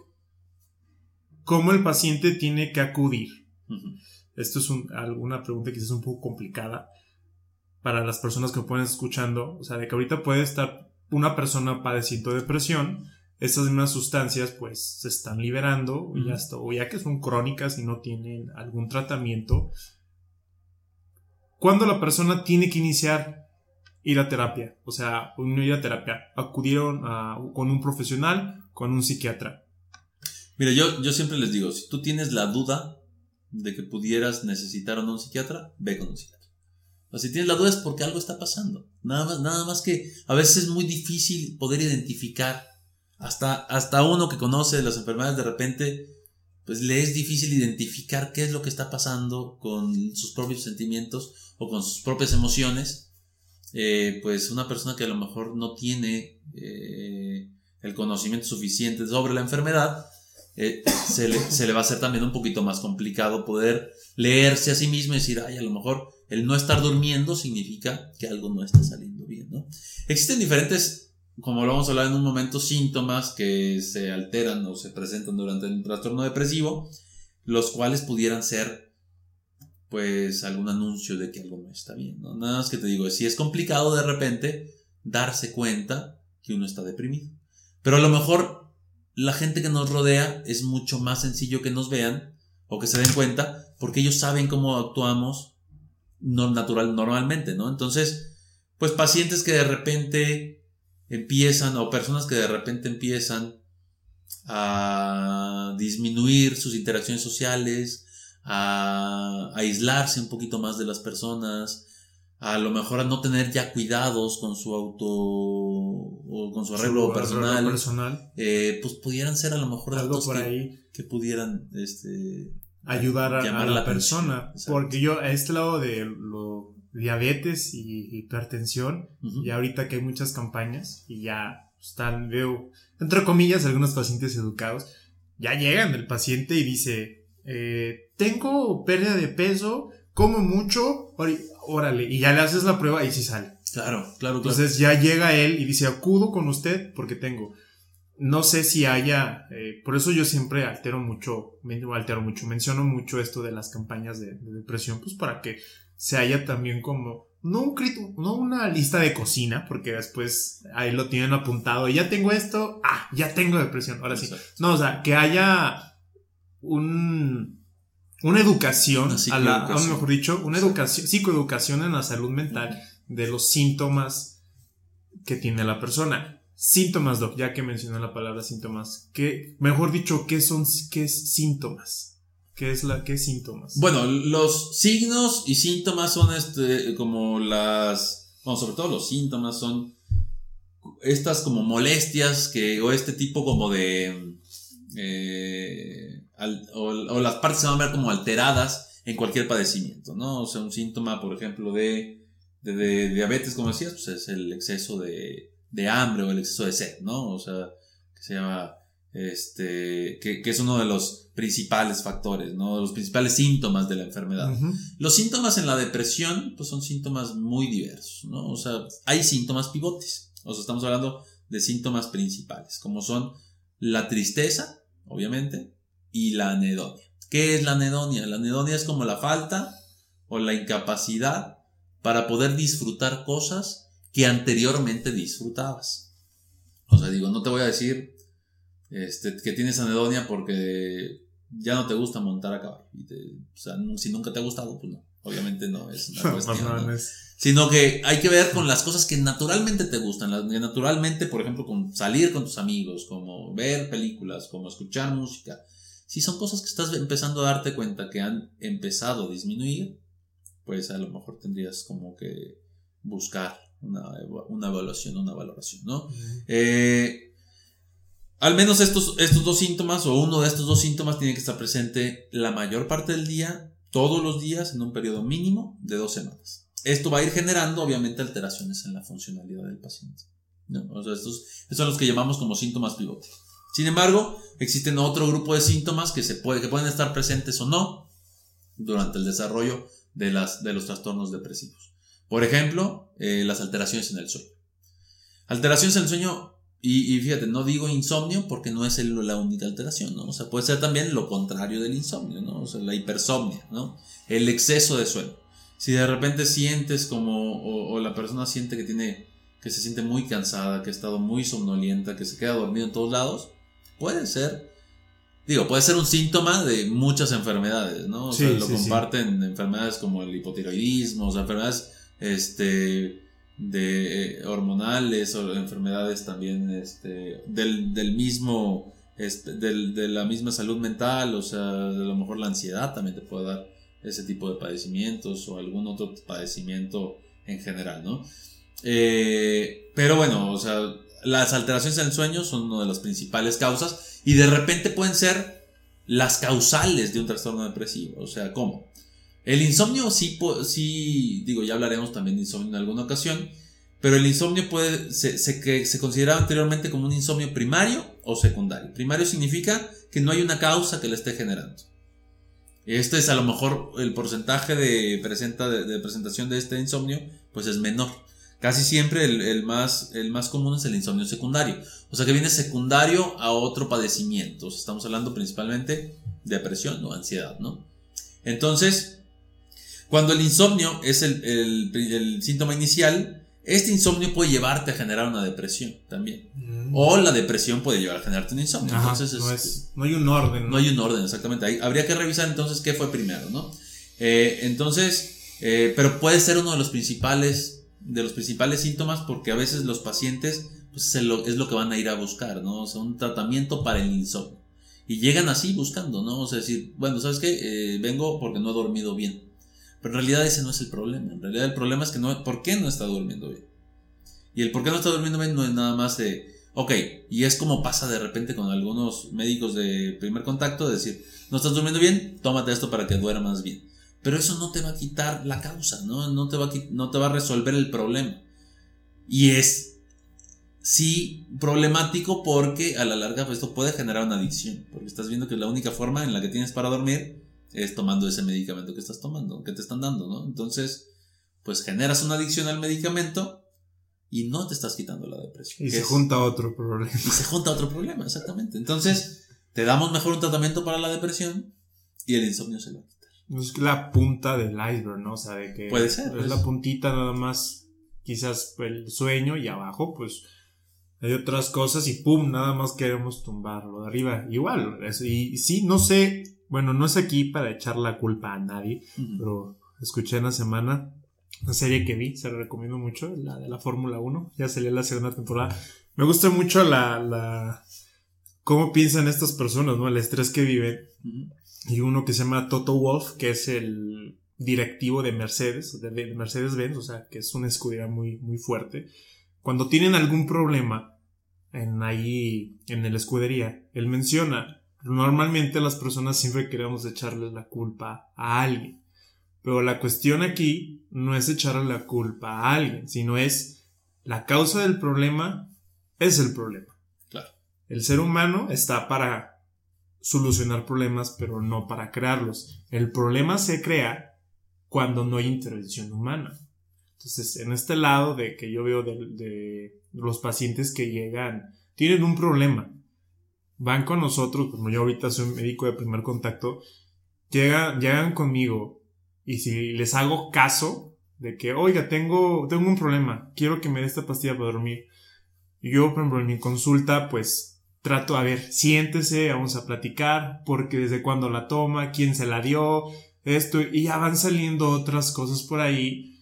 ¿cómo el paciente tiene que acudir? Esto es un- alguna pregunta quizás un poco complicada para las personas que pueden escuchando. O sea, de que ahorita puede estar una persona padeciendo depresión, esas mismas sustancias pues se están liberando Ujú. está- o ya que son crónicas y no tienen algún tratamiento. ¿Cuándo la persona tiene que iniciar ir a terapia? O sea, no ir a terapia, acudieron con un profesional, con un psiquiatra. Mira, yo, yo siempre les digo, si tú tienes la duda de que pudieras necesitar o no un psiquiatra, ve con un psiquiatra. Si tienes la duda es porque algo está pasando. Nada más, nada más que a veces es muy difícil poder identificar. Hasta, hasta uno que conoce las enfermedades de repente, pues le es difícil identificar qué es lo que está pasando con sus propios sentimientos o con sus propias emociones. Eh, pues una persona que a lo mejor no tiene eh, el conocimiento suficiente sobre la enfermedad, eh, se, le, va a hacer también un poquito más complicado poder leerse a sí mismo y decir, ay, a lo mejor el no estar durmiendo significa que algo no está saliendo bien, ¿no? Existen diferentes, como lo vamos a hablar en un momento, síntomas que se alteran o se presentan durante el trastorno depresivo. los cuales pudieran ser pues algún anuncio de que algo no está bien, ¿no? Nada más que te digo, si es complicado de repente darse cuenta que uno está deprimido. Pero a lo mejor la gente que nos rodea es mucho más sencillo que nos vean o que se den cuenta porque ellos saben cómo actuamos natural, normalmente, ¿no? Entonces, pues pacientes que de repente empiezan o personas que de repente empiezan a disminuir sus interacciones sociales, a aislarse un poquito más de las personas, a lo mejor a no tener ya cuidados con su auto o con su arreglo personal, Eh, pues pudieran ser a lo mejor algo por ahí que pudieran este, ayudar a, la, persona. Porque yo, a este lado de lo diabetes y hipertensión, y ahorita que hay muchas campañas y ya están, veo, entre comillas, algunos pacientes educados, ya llegan el paciente y dice, eh, tengo pérdida de peso, como mucho, órale, y ya le haces la prueba y sí sale. Claro, claro, claro. Entonces ya llega él y dice, acudo con usted porque tengo no sé si haya, eh, por eso yo siempre altero mucho, altero mucho, menciono mucho esto de las campañas de, depresión, pues para que se haya también como, no un no una lista de cocina, porque después ahí lo tienen apuntado, ya tengo esto, ah, ya tengo depresión, ahora sí. No, o sea, que haya un, una educación, a la, mejor dicho, una educación, psicoeducación en la salud mental de los síntomas que tiene la persona Síntomas, Doc, ya que mencioné la palabra síntomas. ¿Qué, mejor dicho, ¿qué son qué es síntomas? ¿Qué es la qué síntomas? Bueno, los signos y síntomas son este como las bueno, sobre todo los síntomas son estas como molestias que o este tipo como de eh, o, las partes se van a ver como alteradas en cualquier padecimiento, ¿no? O sea, un síntoma, por ejemplo, de, de diabetes, como decías, pues es el exceso de, de hambre o el exceso de sed, ¿no? O sea, que se llama, este, que, es uno de los principales factores, ¿no? De los principales síntomas de la enfermedad. Los síntomas en la depresión, pues son síntomas muy diversos, ¿no? O sea, hay síntomas pivotes, o sea, estamos hablando de síntomas principales, como son la tristeza, obviamente, y la anedonia. ¿Qué es la anedonia? La anedonia es como la falta o la incapacidad para poder disfrutar cosas que anteriormente disfrutabas. O sea, digo, no te voy a decir este, que tienes anedonia porque ya no te gusta montar a caballo. o sea, si nunca te ha gustado, pues no. Obviamente no es una cuestión. Sino que hay que ver con las cosas que naturalmente te gustan. Las que naturalmente, por ejemplo, con salir con tus amigos, como ver películas, como escuchar música. Si son cosas que estás empezando a darte cuenta que han empezado a disminuir, pues a lo mejor tendrías como que buscar una, evaluación, una valoración, ¿no? Eh, al menos estos, estos dos síntomas o uno de estos dos síntomas tiene que estar presente la mayor parte del día, todos los días, en un periodo mínimo de dos semanas. Esto va a ir generando, obviamente, alteraciones en la funcionalidad del paciente. estos, son los que llamamos como síntomas pivotes. Sin embargo, existen otro grupo de síntomas que, se pueden estar presentes o no durante el desarrollo de los trastornos depresivos. Por ejemplo, eh, las alteraciones en el sueño. Alteraciones en el sueño, y, fíjate, no digo insomnio porque no es la única alteración, ¿no? O sea, puede ser también lo contrario del insomnio, ¿no? O sea, la hipersomnia, ¿no? El exceso de sueño. Si de repente sientes como, o, la persona siente que tiene, que se siente muy cansada, que ha estado muy somnolienta, que se queda dormido en todos lados, puede ser Digo, puede ser un síntoma de muchas enfermedades, ¿no? O sea, lo comparten enfermedades como el hipotiroidismo, o sea, enfermedades este, de eh, hormonales o enfermedades también este, del, del mismo, este, del, de la misma salud mental, o sea, a lo mejor la ansiedad también te puede dar ese tipo de padecimientos o algún otro padecimiento en general, ¿no? Eh, pero bueno, o sea, las alteraciones en el sueño son una de las principales causas y de repente pueden ser las causales de un trastorno depresivo, o sea, ¿cómo? El insomnio sí, sí, digo, ya hablaremos también de insomnio en alguna ocasión, pero el insomnio puede, se, se, se consideraba anteriormente como un insomnio primario o secundario. Primario significa que no hay una causa que le esté generando. Este es a lo mejor el porcentaje de, presenta, de, presentación de este insomnio, pues es menor. Casi siempre el, el, más, el más común es el insomnio secundario. O sea que viene secundario a otro padecimiento. estamos hablando principalmente depresión o ansiedad, ¿no? Entonces, cuando el insomnio es el, el síntoma inicial, este insomnio puede llevarte a generar una depresión también. Mm. O la depresión puede llevar a generarte un insomnio. entonces, no, no, hay un orden. ¿no? hay un orden, exactamente. habría que revisar entonces qué fue primero, ¿no? Eh, entonces, eh, pero puede ser uno de los principales, de los principales síntomas porque a veces los pacientes pues, es, lo, que van a ir a buscar, ¿no? O sea, un tratamiento para el insomnio. Y llegan así buscando, ¿no? O sea, decir, bueno, ¿sabes qué? Eh, vengo porque no he dormido bien. Pero en realidad ese no es el problema. En realidad el problema es que no, ¿por qué no está durmiendo bien? Y el por qué no está durmiendo bien no es nada más de, ok, y es como pasa de repente con algunos médicos de primer contacto, de decir, no estás durmiendo bien, tómate esto para que duermas bien. Pero eso no te va a quitar la causa, ¿no? No te va a, no te va a resolver el problema. Y es, sí, problemático porque a la larga pues, esto puede generar una adicción, porque estás viendo que la única forma en la que tienes para dormir es tomando ese medicamento que estás tomando, que te están dando, ¿no? Entonces, pues generas una adicción al medicamento y no te estás quitando la depresión. Y se junta otro problema. Y se junta otro problema, exactamente. Entonces, te damos mejor un tratamiento para la depresión y el insomnio se va. Es la punta del iceberg, ¿no? O sea, de que Puede ser, es la puntita nada más, quizás el sueño y abajo, pues hay otras cosas y pum, nada más queremos tumbarlo de arriba. Igual, y sí, no sé bueno, no es aquí para echar la culpa a nadie, pero escuché en la semana una serie que vi, se la recomiendo mucho, la de la Fórmula 1, ya salió la segunda temporada. Me gusta mucho la, la, cómo piensan estas personas, ¿no? El estrés que viven. Y uno que se llama Toto Wolf, que es el directivo de Mercedes, de, Mercedes-Benz, o sea, que es una escudería muy, muy fuerte. Cuando tienen algún problema en ahí, en la escudería, él menciona, Normalmente las personas siempre queremos echarle la culpa a alguien. Pero la cuestión aquí no es echarle la culpa a alguien, sino es la causa del problema es el problema. Claro. El ser humano está para solucionar problemas, pero no para crearlos. El problema se crea cuando no hay intervención humana. Entonces, en este lado de que yo veo de, los pacientes que llegan, tienen un problema, van con nosotros, como yo ahorita soy médico de primer contacto, llegan, llegan conmigo y si les hago caso de que, oiga, tengo, tengo un problema, quiero que me dé esta pastilla para dormir. Y yo, por ejemplo, en mi consulta, pues trato, a ver, siéntese, vamos a platicar, porque desde cuándo la toma, quién se la dio, esto, y ya van saliendo otras cosas por ahí.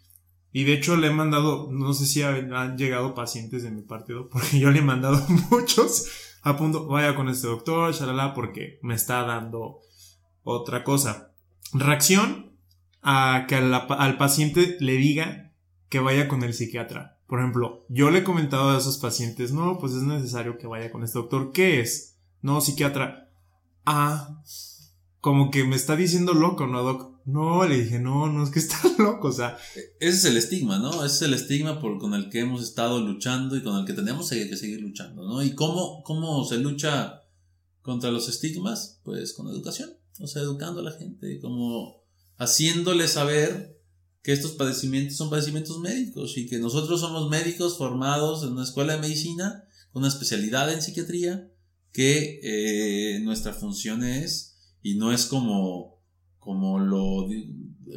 Y de hecho le he mandado, no sé si han llegado pacientes de mi partido, porque yo le he mandado muchos a punto, vaya con este doctor, shalala, porque me está dando otra cosa. Reacción a que al paciente le diga que vaya con el psiquiatra. Por ejemplo, yo le he comentado a esos pacientes, no, pues es necesario que vaya con este doctor. ¿Qué es? No, psiquiatra. Ah, como que me está diciendo loco, ¿no, doc? No, le dije, no, no es que está loco, o sea. Ese es el estigma, ¿no? Ese es el estigma con el que hemos estado luchando y con el que tenemos que seguir luchando, ¿no? ¿Y cómo, cómo se lucha contra los estigmas? Pues con educación, o sea, educando a la gente, como haciéndole saber que estos padecimientos son padecimientos médicos y que nosotros somos médicos formados en una escuela de medicina con una especialidad en psiquiatría, que eh, nuestra función es y no es como, como lo,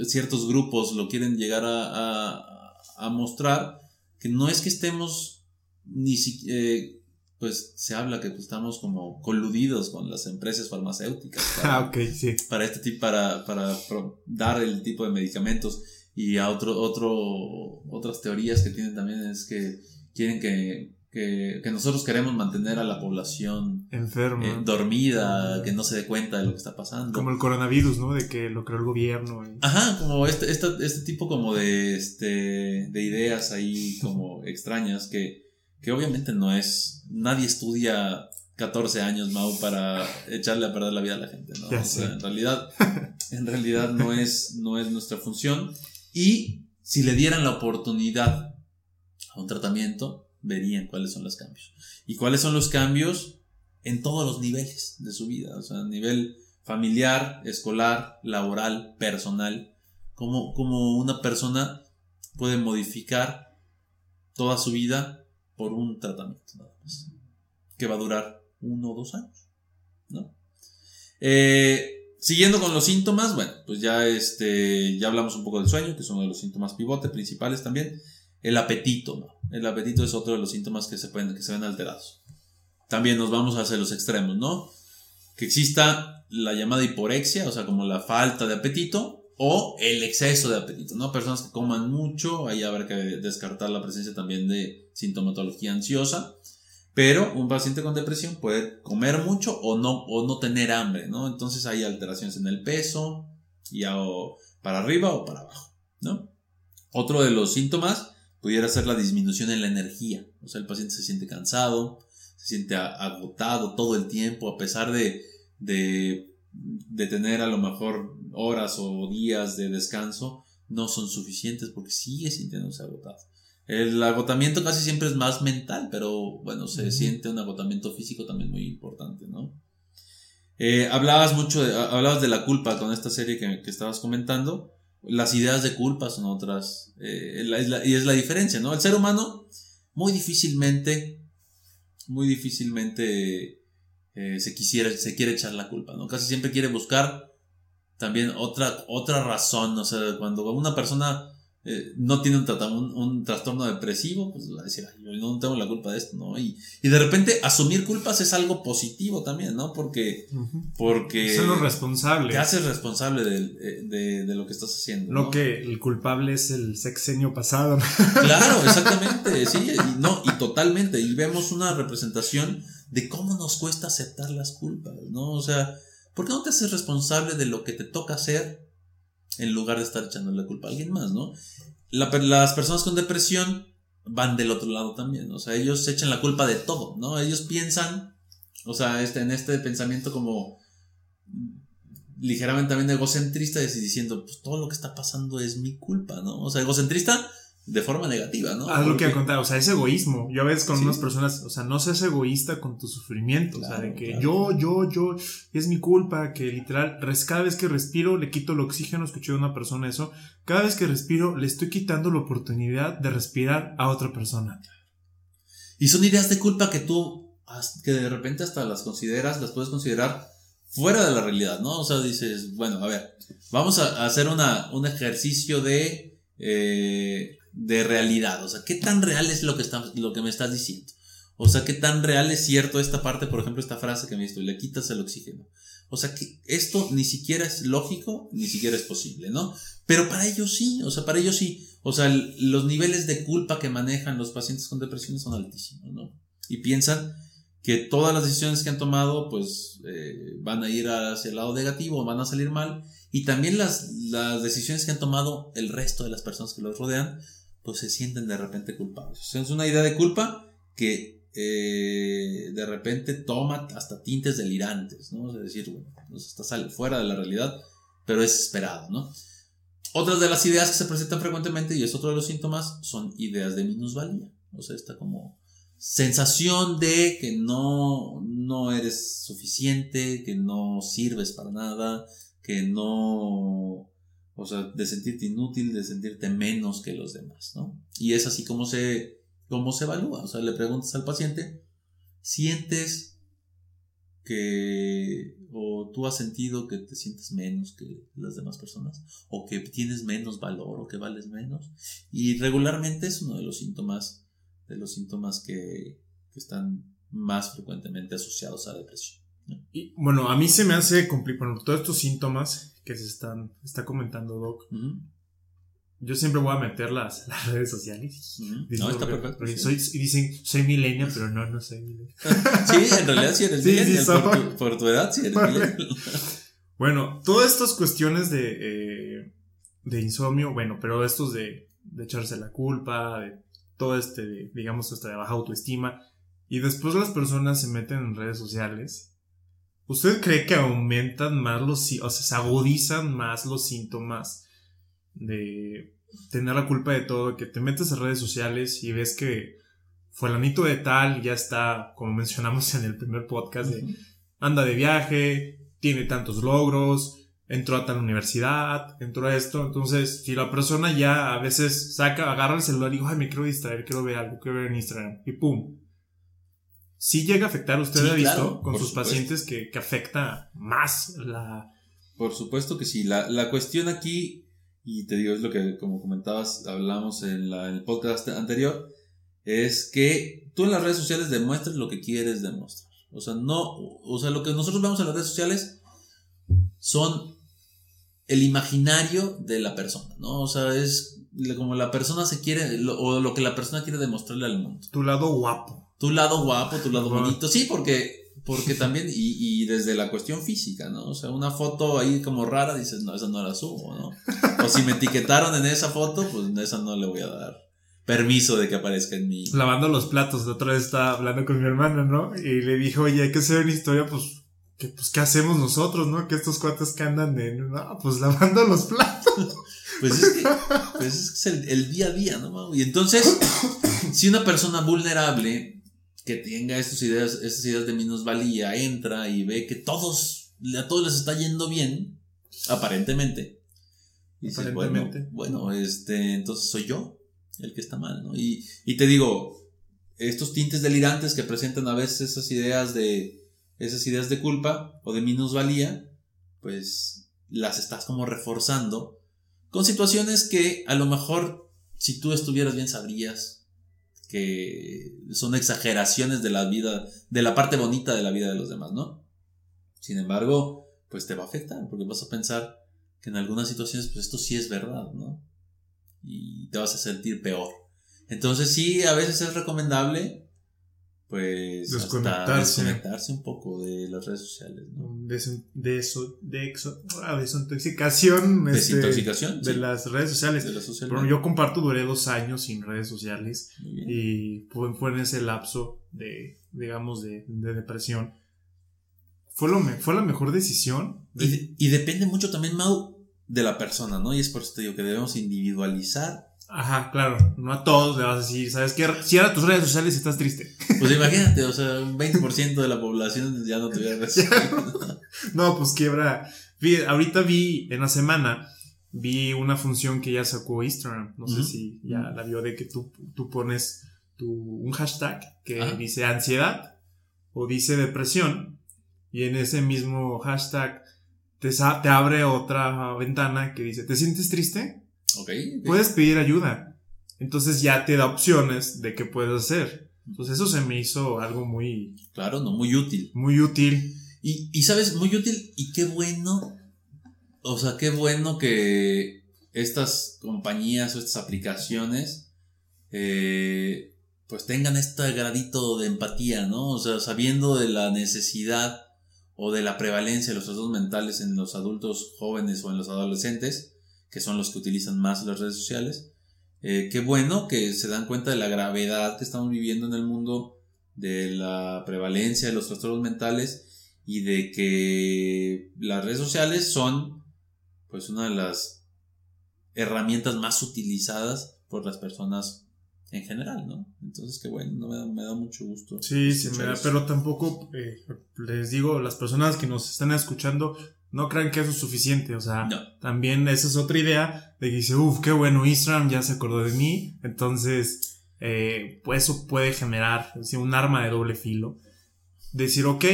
ciertos grupos lo quieren llegar a, a, mostrar, que no es que estemos ni siquiera, eh, pues se habla que estamos como coludidos con las empresas farmacéuticas para, ah, sí. para este tipo, para, para dar el tipo de medicamentos y a otro, otro, otras teorías que tienen también es que quieren que que, nosotros queremos mantener a la población enferma, eh, dormida, que no se dé cuenta de lo que está pasando. Como el coronavirus, ¿no? De que lo creó el gobierno. Ajá, como este, este, este, tipo como de, este, de ideas ahí como extrañas que, que obviamente no es, nadie estudia 14 años, Mau, para echarle a perder la vida a la gente, ¿no? en realidad, en realidad no es, no es nuestra función. Y si le dieran la oportunidad a un tratamiento, verían cuáles son los cambios. Y cuáles son los cambios en todos los niveles de su vida, o sea, a nivel familiar, escolar, laboral, personal, como, como una persona puede modificar toda su vida por un tratamiento nada más, que va a durar uno o dos años, ¿no? Eh, siguiendo con los síntomas, bueno, pues ya, este, ya hablamos un poco del sueño, que es uno de los síntomas pivote principales también. El apetito, ¿no? El apetito es otro de los síntomas que se, pueden, que se ven alterados. También nos vamos hacia los extremos, ¿no? Que exista la llamada hiporexia, o sea, como la falta de apetito, o el exceso de apetito, ¿no? Personas que coman mucho, ahí habrá que descartar la presencia también de sintomatología ansiosa, pero un paciente con depresión puede comer mucho o no, o no tener hambre, ¿no? Entonces hay alteraciones en el peso, ya o para arriba o para abajo, ¿no? Otro de los síntomas pudiera ser la disminución en la energía, o sea, el paciente se siente cansado, se siente agotado todo el tiempo, a pesar de, de, de tener a lo mejor horas o días de descanso, no son suficientes porque sigue sintiéndose agotado. El agotamiento casi siempre es más mental, pero bueno, se siente un agotamiento físico también muy importante, ¿no? Eh, hablabas mucho, de, hablabas de la culpa con esta serie que, que estabas comentando. Las ideas de culpa son otras, eh, y es la diferencia, ¿no? El ser humano muy difícilmente, muy difícilmente eh, se quisiera, se quiere echar la culpa, ¿no? Casi siempre quiere buscar también otra, otra razón, o sea, cuando una persona eh, no tiene un, un, trastorno depresivo, pues va a decir, yo no tengo la culpa de esto, ¿no? Y, y, de repente asumir culpas es algo positivo también, ¿no? Porque... porque Son responsable. Te haces responsable de, de, de, lo que estás haciendo. No, que el culpable es el sexenio pasado. Claro, exactamente, sí, y, no, y totalmente. Y vemos una representación de cómo nos cuesta aceptar las culpas, ¿no? O sea, ¿por qué no te haces responsable de lo que te toca hacer en lugar de estar echando la culpa a alguien más, ¿no? las personas con depresión van del otro lado también, o sea, ellos echan la culpa de todo, ¿no? Ellos piensan, o sea, este, en este pensamiento como ligeramente también egocentrista, diciendo, pues todo lo que está pasando es mi culpa, ¿no? O sea, egocentrista de forma negativa, ¿no? Ah, lo que contar, o sea, es egoísmo. Yo a veces con unas personas, o sea, no seas egoísta con tu sufrimiento, o sea, de que yo, yo, yo, es mi culpa, que literal, cada vez que respiro le quito el oxígeno, escuché a una persona eso, cada vez que respiro le estoy quitando la oportunidad de respirar a otra persona. Y son ideas de culpa que tú, que de repente hasta las consideras, las puedes considerar fuera de la realidad, ¿no? O sea, dices, bueno, a ver, vamos a hacer una, un ejercicio de... Eh, de realidad. O sea, ¿qué tan real es lo que, está, lo que me estás diciendo? O sea, ¿qué tan real es cierto esta parte, por ejemplo, esta frase que me dices, le quitas el oxígeno? O sea, que esto ni siquiera es lógico, ni siquiera es posible, ¿no? Pero para ellos sí, o sea, para ellos sí. O sea, los niveles de culpa que manejan los pacientes con depresión son altísimos, ¿no? Y piensan que todas las decisiones que han tomado, pues, eh, van a ir hacia el lado negativo, van a salir mal. Y también las, las decisiones que han tomado el resto de las personas que los rodean, pues se sienten de repente culpables. Es una idea de culpa que eh, de repente toma hasta tintes delirantes, ¿no? Es decir, bueno, está fuera de la realidad, pero es esperado, ¿no? Otras de las ideas que se presentan frecuentemente, y es otro de los síntomas, son ideas de minusvalía. O sea, esta como sensación de que no, no eres suficiente, que no sirves para nada, que no o sea, de sentirte inútil, de sentirte menos que los demás, ¿no? Y es así como se, se evalúa. O sea, le preguntas al paciente, ¿sientes que, o tú has sentido que te sientes menos que las demás personas? ¿O que tienes menos valor o que vales menos? Y regularmente es uno de los síntomas, de los síntomas que, que están más frecuentemente asociados a depresión. Y bueno, a mí se me hace complicado, todos estos síntomas que se están, está comentando Doc. Yo siempre voy a meter las, las redes sociales. No, está perfecto. Soy, y dicen, soy milenia, pero no, no soy milenia. sí, en realidad sí eres sí, por, tu, edad sí eres bueno, todas estas cuestiones de, eh, de insomnio, bueno, pero estos de, de echarse la culpa, de todo este, digamos, hasta de baja autoestima, y después las personas se meten en redes sociales ¿Usted cree que aumentan más los, o sea, se agudizan más los síntomas de tener la culpa de todo? Que te metes a redes sociales y ves que fulanito de tal ya está, como mencionamos en el primer podcast, de, anda de viaje, tiene tantos logros, entró a tal universidad, entró a esto. Entonces, si la persona ya a veces saca, agarra el celular y dice, ay, me quiero distraer, quiero ver algo, quiero ver en Instagram, y pum, sí llega a afectar, usted ha visto con sus pacientes que, afecta más la, Por supuesto que sí. La, la cuestión aquí, y te digo, es lo que, como comentabas, hablamos en, la, en el podcast anterior, es que tú en las redes sociales demuestres lo que quieres demostrar. O sea, no, o sea, lo que nosotros vemos en las redes sociales son el imaginario de la persona, ¿no? O sea, es como la persona se quiere, o lo que la persona quiere demostrarle al mundo. Tu lado guapo. Tu lado guapo, tu lado bonito. Sí, porque, porque también, y, y desde la cuestión física, ¿no? O sea, una foto ahí como rara, dices, no, esa no la subo, ¿no? O si me etiquetaron en esa foto, pues esa no le voy a dar permiso de que aparezca en mi. Lavando los platos, la otra vez estaba hablando con mi hermana, ¿no? Y le dijo, oye, hay que hacer una historia, pues, que, pues, ¿qué hacemos nosotros, no? Que estos cuates que andan en, no, pues lavando los platos. Pues es que, pues es, el, el, día a día, ¿no? Y entonces, si una persona vulnerable que tenga estas ideas, estas ideas de minusvalía entra y ve que todos, a todos les está yendo bien, aparentemente. Y aparentemente. Bueno, bueno, este, entonces soy yo el que está mal, ¿no? Y, y te digo, estos tintes delirantes que presentan a veces esas ideas de, esas ideas de culpa o de minusvalía, pues las estás como reforzando con situaciones que a lo mejor si tú estuvieras bien sabrías que son exageraciones de la vida, de la parte bonita de la vida de los demás, ¿no? Sin embargo, pues te va a afectar porque vas a pensar que en algunas situaciones pues esto sí es verdad, ¿no? y te vas a sentir peor. Entonces sí, a veces es recomendable pues desconectarse, desconectarse un poco de las redes sociales, ¿no? De, de eso, de exo, ah, desintoxicación, este, desintoxicación de las redes sociales. Bueno, yo comparto, duré dos años sin redes sociales y fue, fue, en ese lapso de, digamos, de, de depresión. Fue, lo fue la mejor decisión. Y, y depende mucho también, Mau, de la persona, ¿no? Y es por eso te digo que debemos individualizar. Ajá, claro. No a todos le vas a decir, ¿sabes qué? Cierra tus redes sociales y estás triste. Pues imagínate, o sea, un 20% de la población ya no te hubiera No, pues quiebra. ahorita vi en la semana, vi una función que ya sacó Instagram. No sé si ya la vio de que tú, tú pones tu, un hashtag que dice ansiedad o dice depresión. Y en ese mismo hashtag te, te abre otra ventana que dice, ¿te sientes triste? Puedes pedir ayuda. Entonces ya te da opciones de qué puedes hacer. Entonces eso se me hizo algo muy... Claro, no, muy útil. Muy útil. Y, y sabes, muy útil y qué bueno. O sea, qué bueno que estas compañías o estas aplicaciones eh, pues tengan este gradito de empatía, ¿no? O sea, sabiendo de la necesidad o de la prevalencia de los trastornos mentales en los adultos jóvenes o en los adolescentes, que son los que utilizan más las redes sociales. Eh, qué bueno que se dan cuenta de la gravedad que estamos viviendo en el mundo, de la prevalencia de los trastornos mentales y de que las redes sociales son pues una de las herramientas más utilizadas por las personas en general, ¿no? Entonces, qué bueno, me da, me da mucho gusto. Sí, sí, me da, pero tampoco, eh, les digo, las personas que nos están escuchando, no crean que eso es suficiente, o sea, también esa es otra idea de que dice, uff, qué bueno, Instagram ya se acordó de mí, entonces, eh, pues eso puede generar un arma de doble filo. Decir, ok,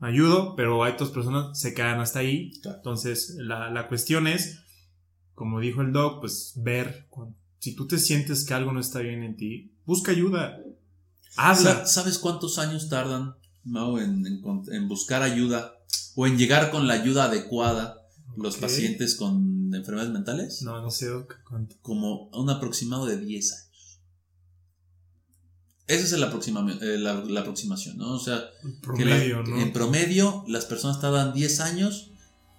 ayudo, pero hay otras personas se quedan hasta ahí, entonces la, la cuestión es, como dijo el doc, pues ver si tú te sientes que algo no está bien en ti, busca ayuda. Habla. ¿Sabes cuántos años tardan, Mau, en, buscar ayuda o en llegar con la ayuda adecuada los pacientes con enfermedades mentales? No, no sé cuánto. Como un aproximado de 10 años. Esa es la, eh, la, aproximación, ¿no? O sea, promedio, ¿no? en promedio las personas tardan 10 años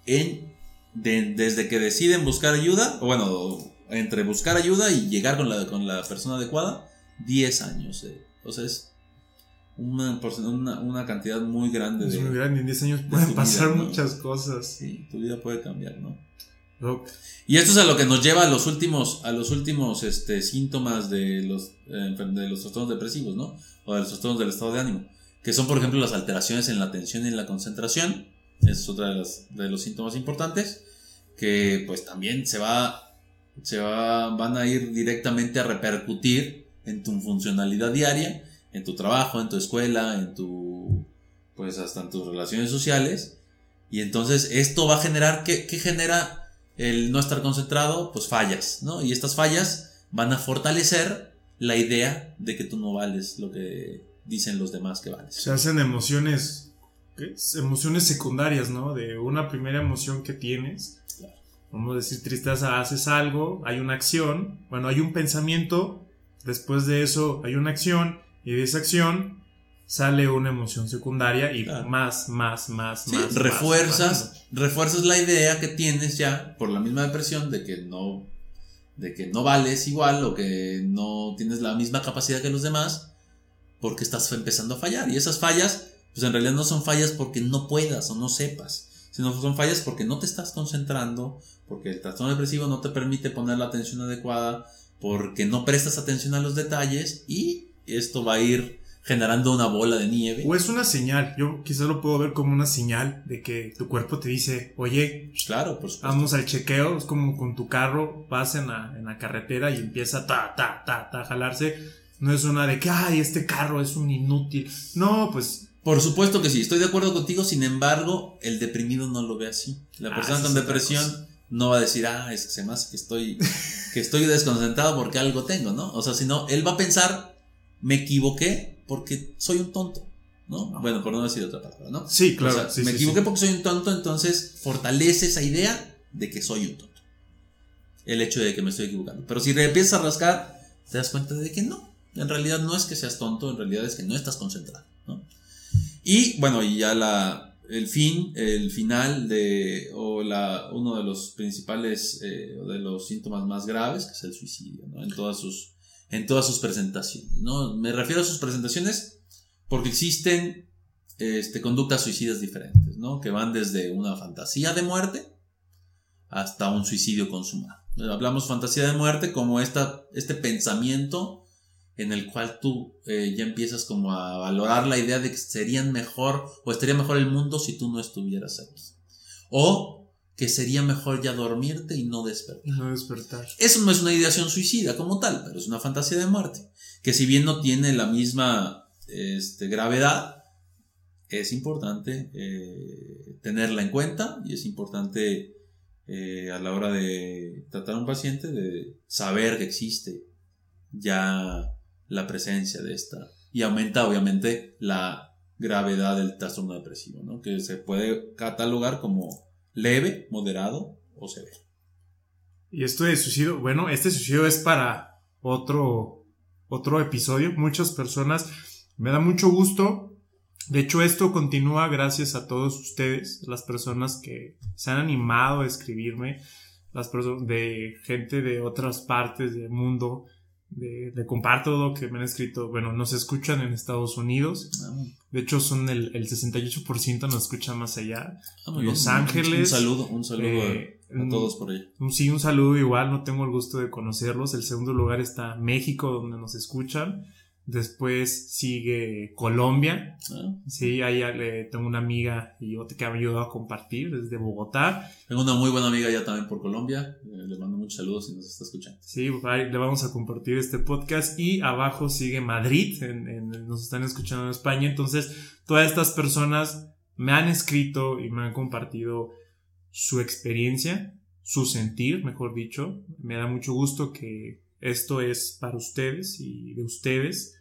en desde que deciden buscar ayuda, o bueno, entre buscar ayuda y llegar con la, con la persona adecuada, 10 años. Eh. O sea, es una, una, cantidad muy grande es muy grande, en 10 años pueden pasar muchas cosas. Sí, tu vida puede cambiar, ¿no? Y esto es a lo que nos lleva a los últimos, a los últimos este, síntomas de los, eh, de los trastornos depresivos, ¿no? O de los trastornos del estado de ánimo. Que son, por ejemplo, las alteraciones en la atención y en la concentración. Esa es otra de, de los síntomas importantes. Que pues también se va se va, van a ir directamente a repercutir en tu funcionalidad diaria, en tu trabajo, en tu escuela, en tu, pues hasta en tus relaciones sociales. Y entonces esto va a generar, ¿qué, qué genera el no estar concentrado? Pues fallas, ¿no? Y estas fallas van a fortalecer la idea de que tú no vales lo que dicen los demás que vales. Se hacen emociones, ¿qué? emociones secundarias, ¿no? De una primera emoción que tienes. Vamos a decir tristeza, haces algo, hay una acción, bueno, hay un pensamiento, después de eso hay una acción, y de esa acción sale una emoción secundaria y más, más, más, Sí, más. refuerzas, más, refuerzas la idea que tienes ya por la misma depresión de que no, de que no vales igual o que no tienes la misma capacidad que los demás porque estás empezando a fallar. Y esas fallas, pues en realidad no son fallas porque no puedas o no sepas, sino son fallas porque no te estás concentrando, porque el trastorno depresivo no te permite poner la atención adecuada, porque no prestas atención a los detalles y esto va a ir generando una bola de nieve. O es una señal, yo quizás lo puedo ver como una señal de que tu cuerpo te dice, oye, Claro, por supuesto. vamos al chequeo, es como con tu carro, vas en la, en la carretera y empieza ta, ta, ta, ta, a jalarse. No es una de que, ay, este carro es un inútil. No, pues Por supuesto que sí, estoy de acuerdo contigo, sin embargo, el deprimido no lo ve así. La Ah, persona esa con depresión no va a decir, ah, es que se me hace que estoy, que estoy desconcentrado porque algo tengo, ¿no? O sea, sino él va a pensar, me equivoqué porque soy un tonto, ¿no? No. Bueno, por no decir otra palabra, ¿no? sí, claro. O sea, sí, me sí, equivoqué sí. porque soy un tonto, entonces fortalece esa idea de que soy un tonto. El hecho de que me estoy equivocando. Pero si le empiezas a rascar, te das cuenta de que no. En realidad no es que seas tonto, en realidad es que no estás concentrado, ¿no? Y bueno, y ya la, el fin, el final de, o la, uno de los principales, eh, o de los síntomas más graves, que es el suicidio, ¿no? En todas sus, en todas sus presentaciones, ¿no? Me refiero a sus presentaciones porque existen este, conductas suicidas diferentes, ¿no? Que van desde una fantasía de muerte hasta un suicidio consumado. Hablamos fantasía de muerte como esta, este pensamiento en el cual tú eh, ya empiezas como a valorar la idea de que serían mejor o estaría mejor el mundo si tú no estuvieras aquí. O que sería mejor ya dormirte y no despertar. Y no despertar. Eso no es una ideación suicida como tal, pero es una fantasía de muerte. Que si bien no tiene la misma este, gravedad, es importante eh, tenerla en cuenta y es importante eh, a la hora de tratar a un paciente de saber que existe ya la presencia de esta. Y aumenta obviamente la gravedad del trastorno depresivo, ¿no? que se puede catalogar como leve, moderado o severo. Y esto de suicidio, bueno, este suicidio es para otro, otro episodio. Muchas personas, me da mucho gusto. De hecho, esto continúa gracias a todos ustedes, las personas que se han animado a escribirme, las personas de gente de otras partes del mundo, de, de comparto lo que me han escrito. Bueno, nos escuchan en Estados Unidos. De hecho, son el, el 68% nos escuchan más allá. Ah, Los bien. Ángeles, Un saludo, un saludo a- Eh, a, todos por allá. un- Sí, un saludo igual, no tengo el gusto de conocerlos. El segundo lugar está México, donde nos escuchan. Después sigue Colombia. Ah, Sí, ahí tengo una amiga y otra que me ayudado a compartir desde Bogotá. Tengo una muy buena amiga ya también por Colombia. Eh, le mando muchos saludos si nos está escuchando. Sí, ahí le vamos a compartir este podcast. Y abajo sigue Madrid, en- en- nos están escuchando en España. Entonces, todas estas personas me han escrito y me han compartido su experiencia, su sentir, mejor dicho. Me da mucho gusto que esto es para ustedes y de ustedes.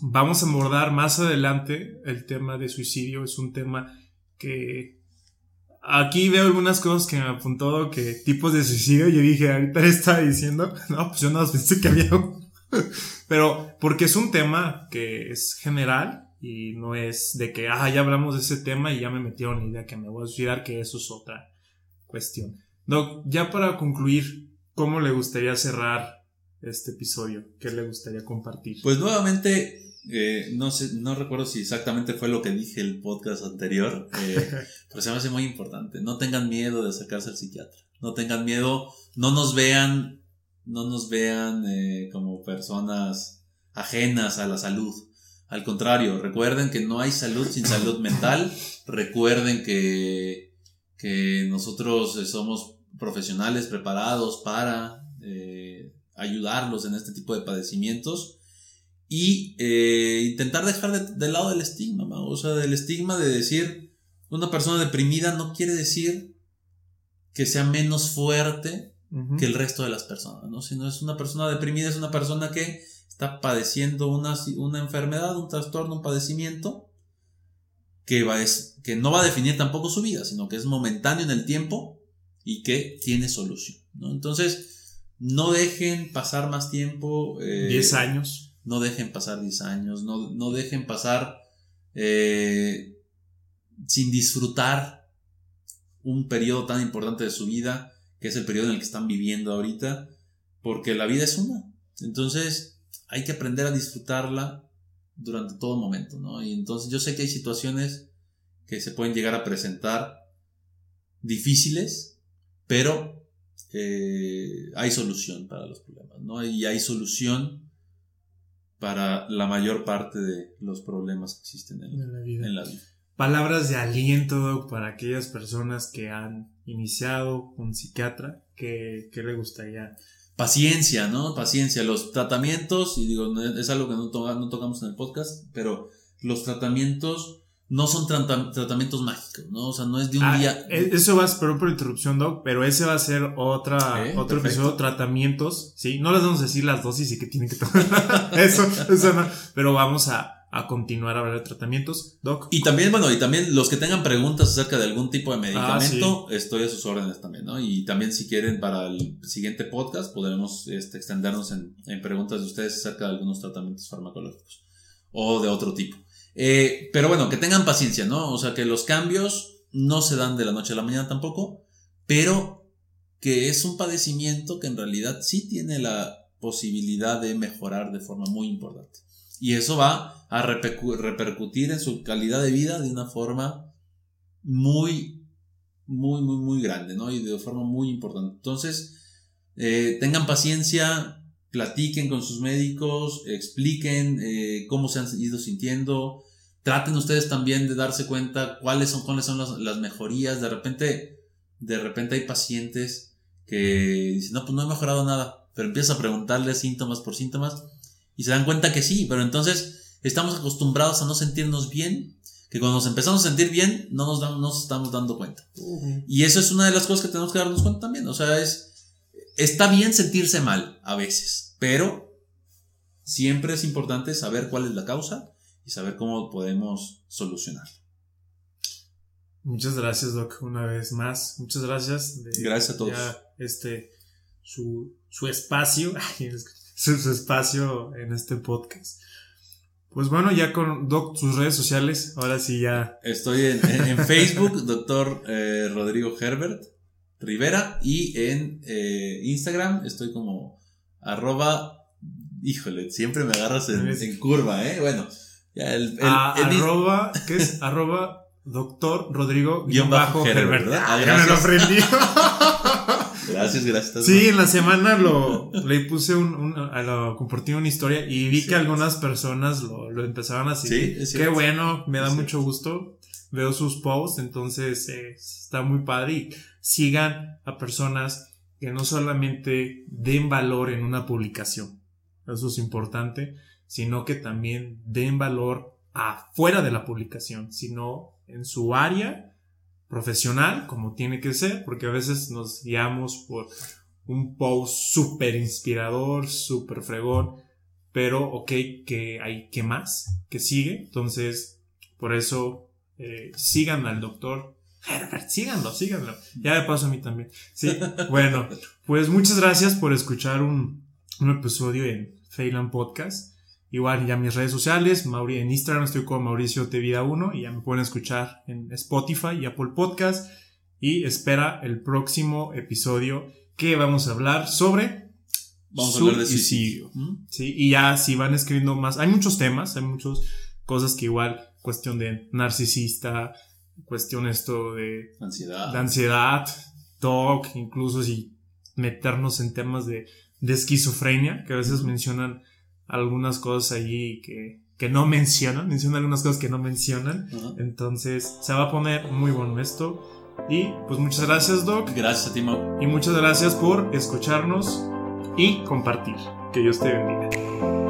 Vamos a abordar más adelante el tema de suicidio. Es un tema que aquí veo algunas cosas que me apuntó que tipos de suicidio. Yo dije, ahorita le estaba diciendo, no, pues yo no pensé que había. Pero porque es un tema que es general y no es de que, ah, ya hablamos de ese tema y ya me metieron la idea que me voy a suicidar, que eso es otra cuestión. Doc, ya para concluir, ¿cómo le gustaría cerrar este episodio? ¿Qué le gustaría compartir? Pues nuevamente, eh, no sé, no recuerdo si exactamente fue lo que dije el podcast anterior, eh, pero se me hace muy importante. No tengan miedo de acercarse al psiquiatra. No tengan miedo, no nos vean, no nos vean eh, como personas ajenas a la salud. Al contrario, recuerden que no hay salud sin salud mental. Recuerden que, que nosotros somos profesionales preparados para eh, ayudarlos en este tipo de padecimientos y eh, intentar dejar de, de lado el estigma, ¿no? o sea, del estigma de decir, una persona deprimida no quiere decir que sea menos fuerte que el resto de las personas, ¿no? Sino es una persona deprimida, es una persona que está padeciendo una, una enfermedad, un trastorno, un padecimiento que, va es, que no va a definir tampoco su vida, sino que es momentáneo en el tiempo y que tiene solución, ¿no? Entonces, no dejen pasar más tiempo. eh, 10 años. no dejen pasar 10 años, no, no dejen pasar eh, sin disfrutar un periodo tan importante de su vida, que es el periodo en el que están viviendo ahorita, porque la vida es una. Entonces hay que aprender a disfrutarla durante todo momento, ¿no? Y entonces yo sé que hay situaciones que se pueden llegar a presentar difíciles, pero eh, hay solución para los problemas, ¿no? Y hay solución para la mayor parte de los problemas que existen en, la vida. en la vida. Palabras de aliento Doc, para aquellas personas que han iniciado un psiquiatra. ¿Qué, qué le gustaría? Paciencia, ¿no? Paciencia. Los tratamientos, y digo, es algo que no, to- no tocamos en el podcast, pero los tratamientos no son trata- tratamientos mágicos, ¿no? O sea, no es de un Ah, día. e- eso va, perdón por interrupción, Doc, pero ese va a ser otra, Eh, otro perfecto. episodio, tratamientos, ¿sí? No les vamos a decir las dosis y que tienen que tomar. eso, eso no. Pero vamos a, a continuar a hablar de tratamientos. Doc, Y también, bueno, y también los que tengan preguntas acerca de algún tipo de Ah, medicamento, estoy a sus órdenes también, ¿no? Y también si quieren para el siguiente podcast podremos este, extendernos en, en preguntas de ustedes acerca de algunos tratamientos farmacológicos o de otro tipo. Eh, pero bueno, que tengan paciencia, ¿no? O sea, que los cambios no se dan de la noche a la mañana tampoco, pero que es un padecimiento que en realidad sí tiene la posibilidad de mejorar de forma muy importante. Y eso va a repercu- repercutir en su calidad de vida de una forma muy, muy, muy, muy grande, ¿no? Y de forma muy importante. Entonces, eh, tengan paciencia, platiquen con sus médicos, expliquen eh, cómo se han ido sintiendo. Traten ustedes también de darse cuenta cuáles son, cuáles son las, las mejorías. De repente, de repente hay pacientes que dicen, no, pues no he mejorado nada. Pero empiezas a preguntarles síntomas por síntomas y se dan cuenta que sí, pero entonces estamos acostumbrados a no sentirnos bien, que cuando nos empezamos a sentir bien no nos, damos- no nos estamos dando cuenta. Y eso es una de las cosas que tenemos que darnos cuenta también, o sea, es, está bien sentirse mal a veces, pero siempre es importante saber cuál es la causa y saber cómo podemos solucionar. muchas gracias, Doc, una vez más. Muchas gracias. de- Gracias a todos. ya, este, su, su espacio, su, su espacio en este podcast. Pues bueno, ya con Doc, sus redes sociales, ahora sí ya. Estoy en, en- en Facebook, doctor eh, Rodrigo Herbert Rivera, y en eh, Instagram estoy como arroba, híjole, siempre me agarras en, en curva, ¿eh? Bueno, ya el, el- a- el- arroba, ¿qué es? arroba doctor Rodrigo Guión bajo Herbert. ¿verdad? Ah, Ah, ya me lo gracias. aprendí. Gracias, gracias. Sí, en la semana lo le puse un, un- a lo compartí una historia y vi Sí. que algunas personas lo, lo empezaban a seguir. Sí, es Qué bueno, me da mucho gusto. Veo sus posts, entonces eh, está muy padre y sigan a personas que no solamente den valor en una publicación, eso es importante, sino que también den valor afuera de la publicación, sino en su área profesional, como tiene que ser, porque a veces nos guiamos por un post súper inspirador, súper fregón, pero ok, que hay que más, que sigue, entonces por eso eh, sigan al doctor Herbert, síganlo, síganlo, ya de paso a mí también, sí, bueno, pues muchas gracias por escuchar un, un episodio en Phelan Podcast. Igual ya mis redes sociales, Mauri en Instagram estoy con Mauricio Te Vida 1 y ya me pueden escuchar en Spotify y Apple Podcast. Y espera el próximo episodio que vamos a hablar sobre Vamos a hablar de suicidio. suicidio. ¿Mm? Sí, y ya si van escribiendo más, hay muchos temas, hay muchas cosas que igual, cuestión de narcisista, cuestión esto de Ansiedad. de ansiedad, TOC, incluso si meternos en temas de, de esquizofrenia, que a veces mencionan algunas cosas allí que, que no mencionan, mencionan algunas cosas que no mencionan. Ajá. Entonces se va a poner muy bueno esto. Y pues muchas gracias Doc. Gracias a ti, Mau. Y muchas gracias por escucharnos y compartir. Que Dios te bendiga.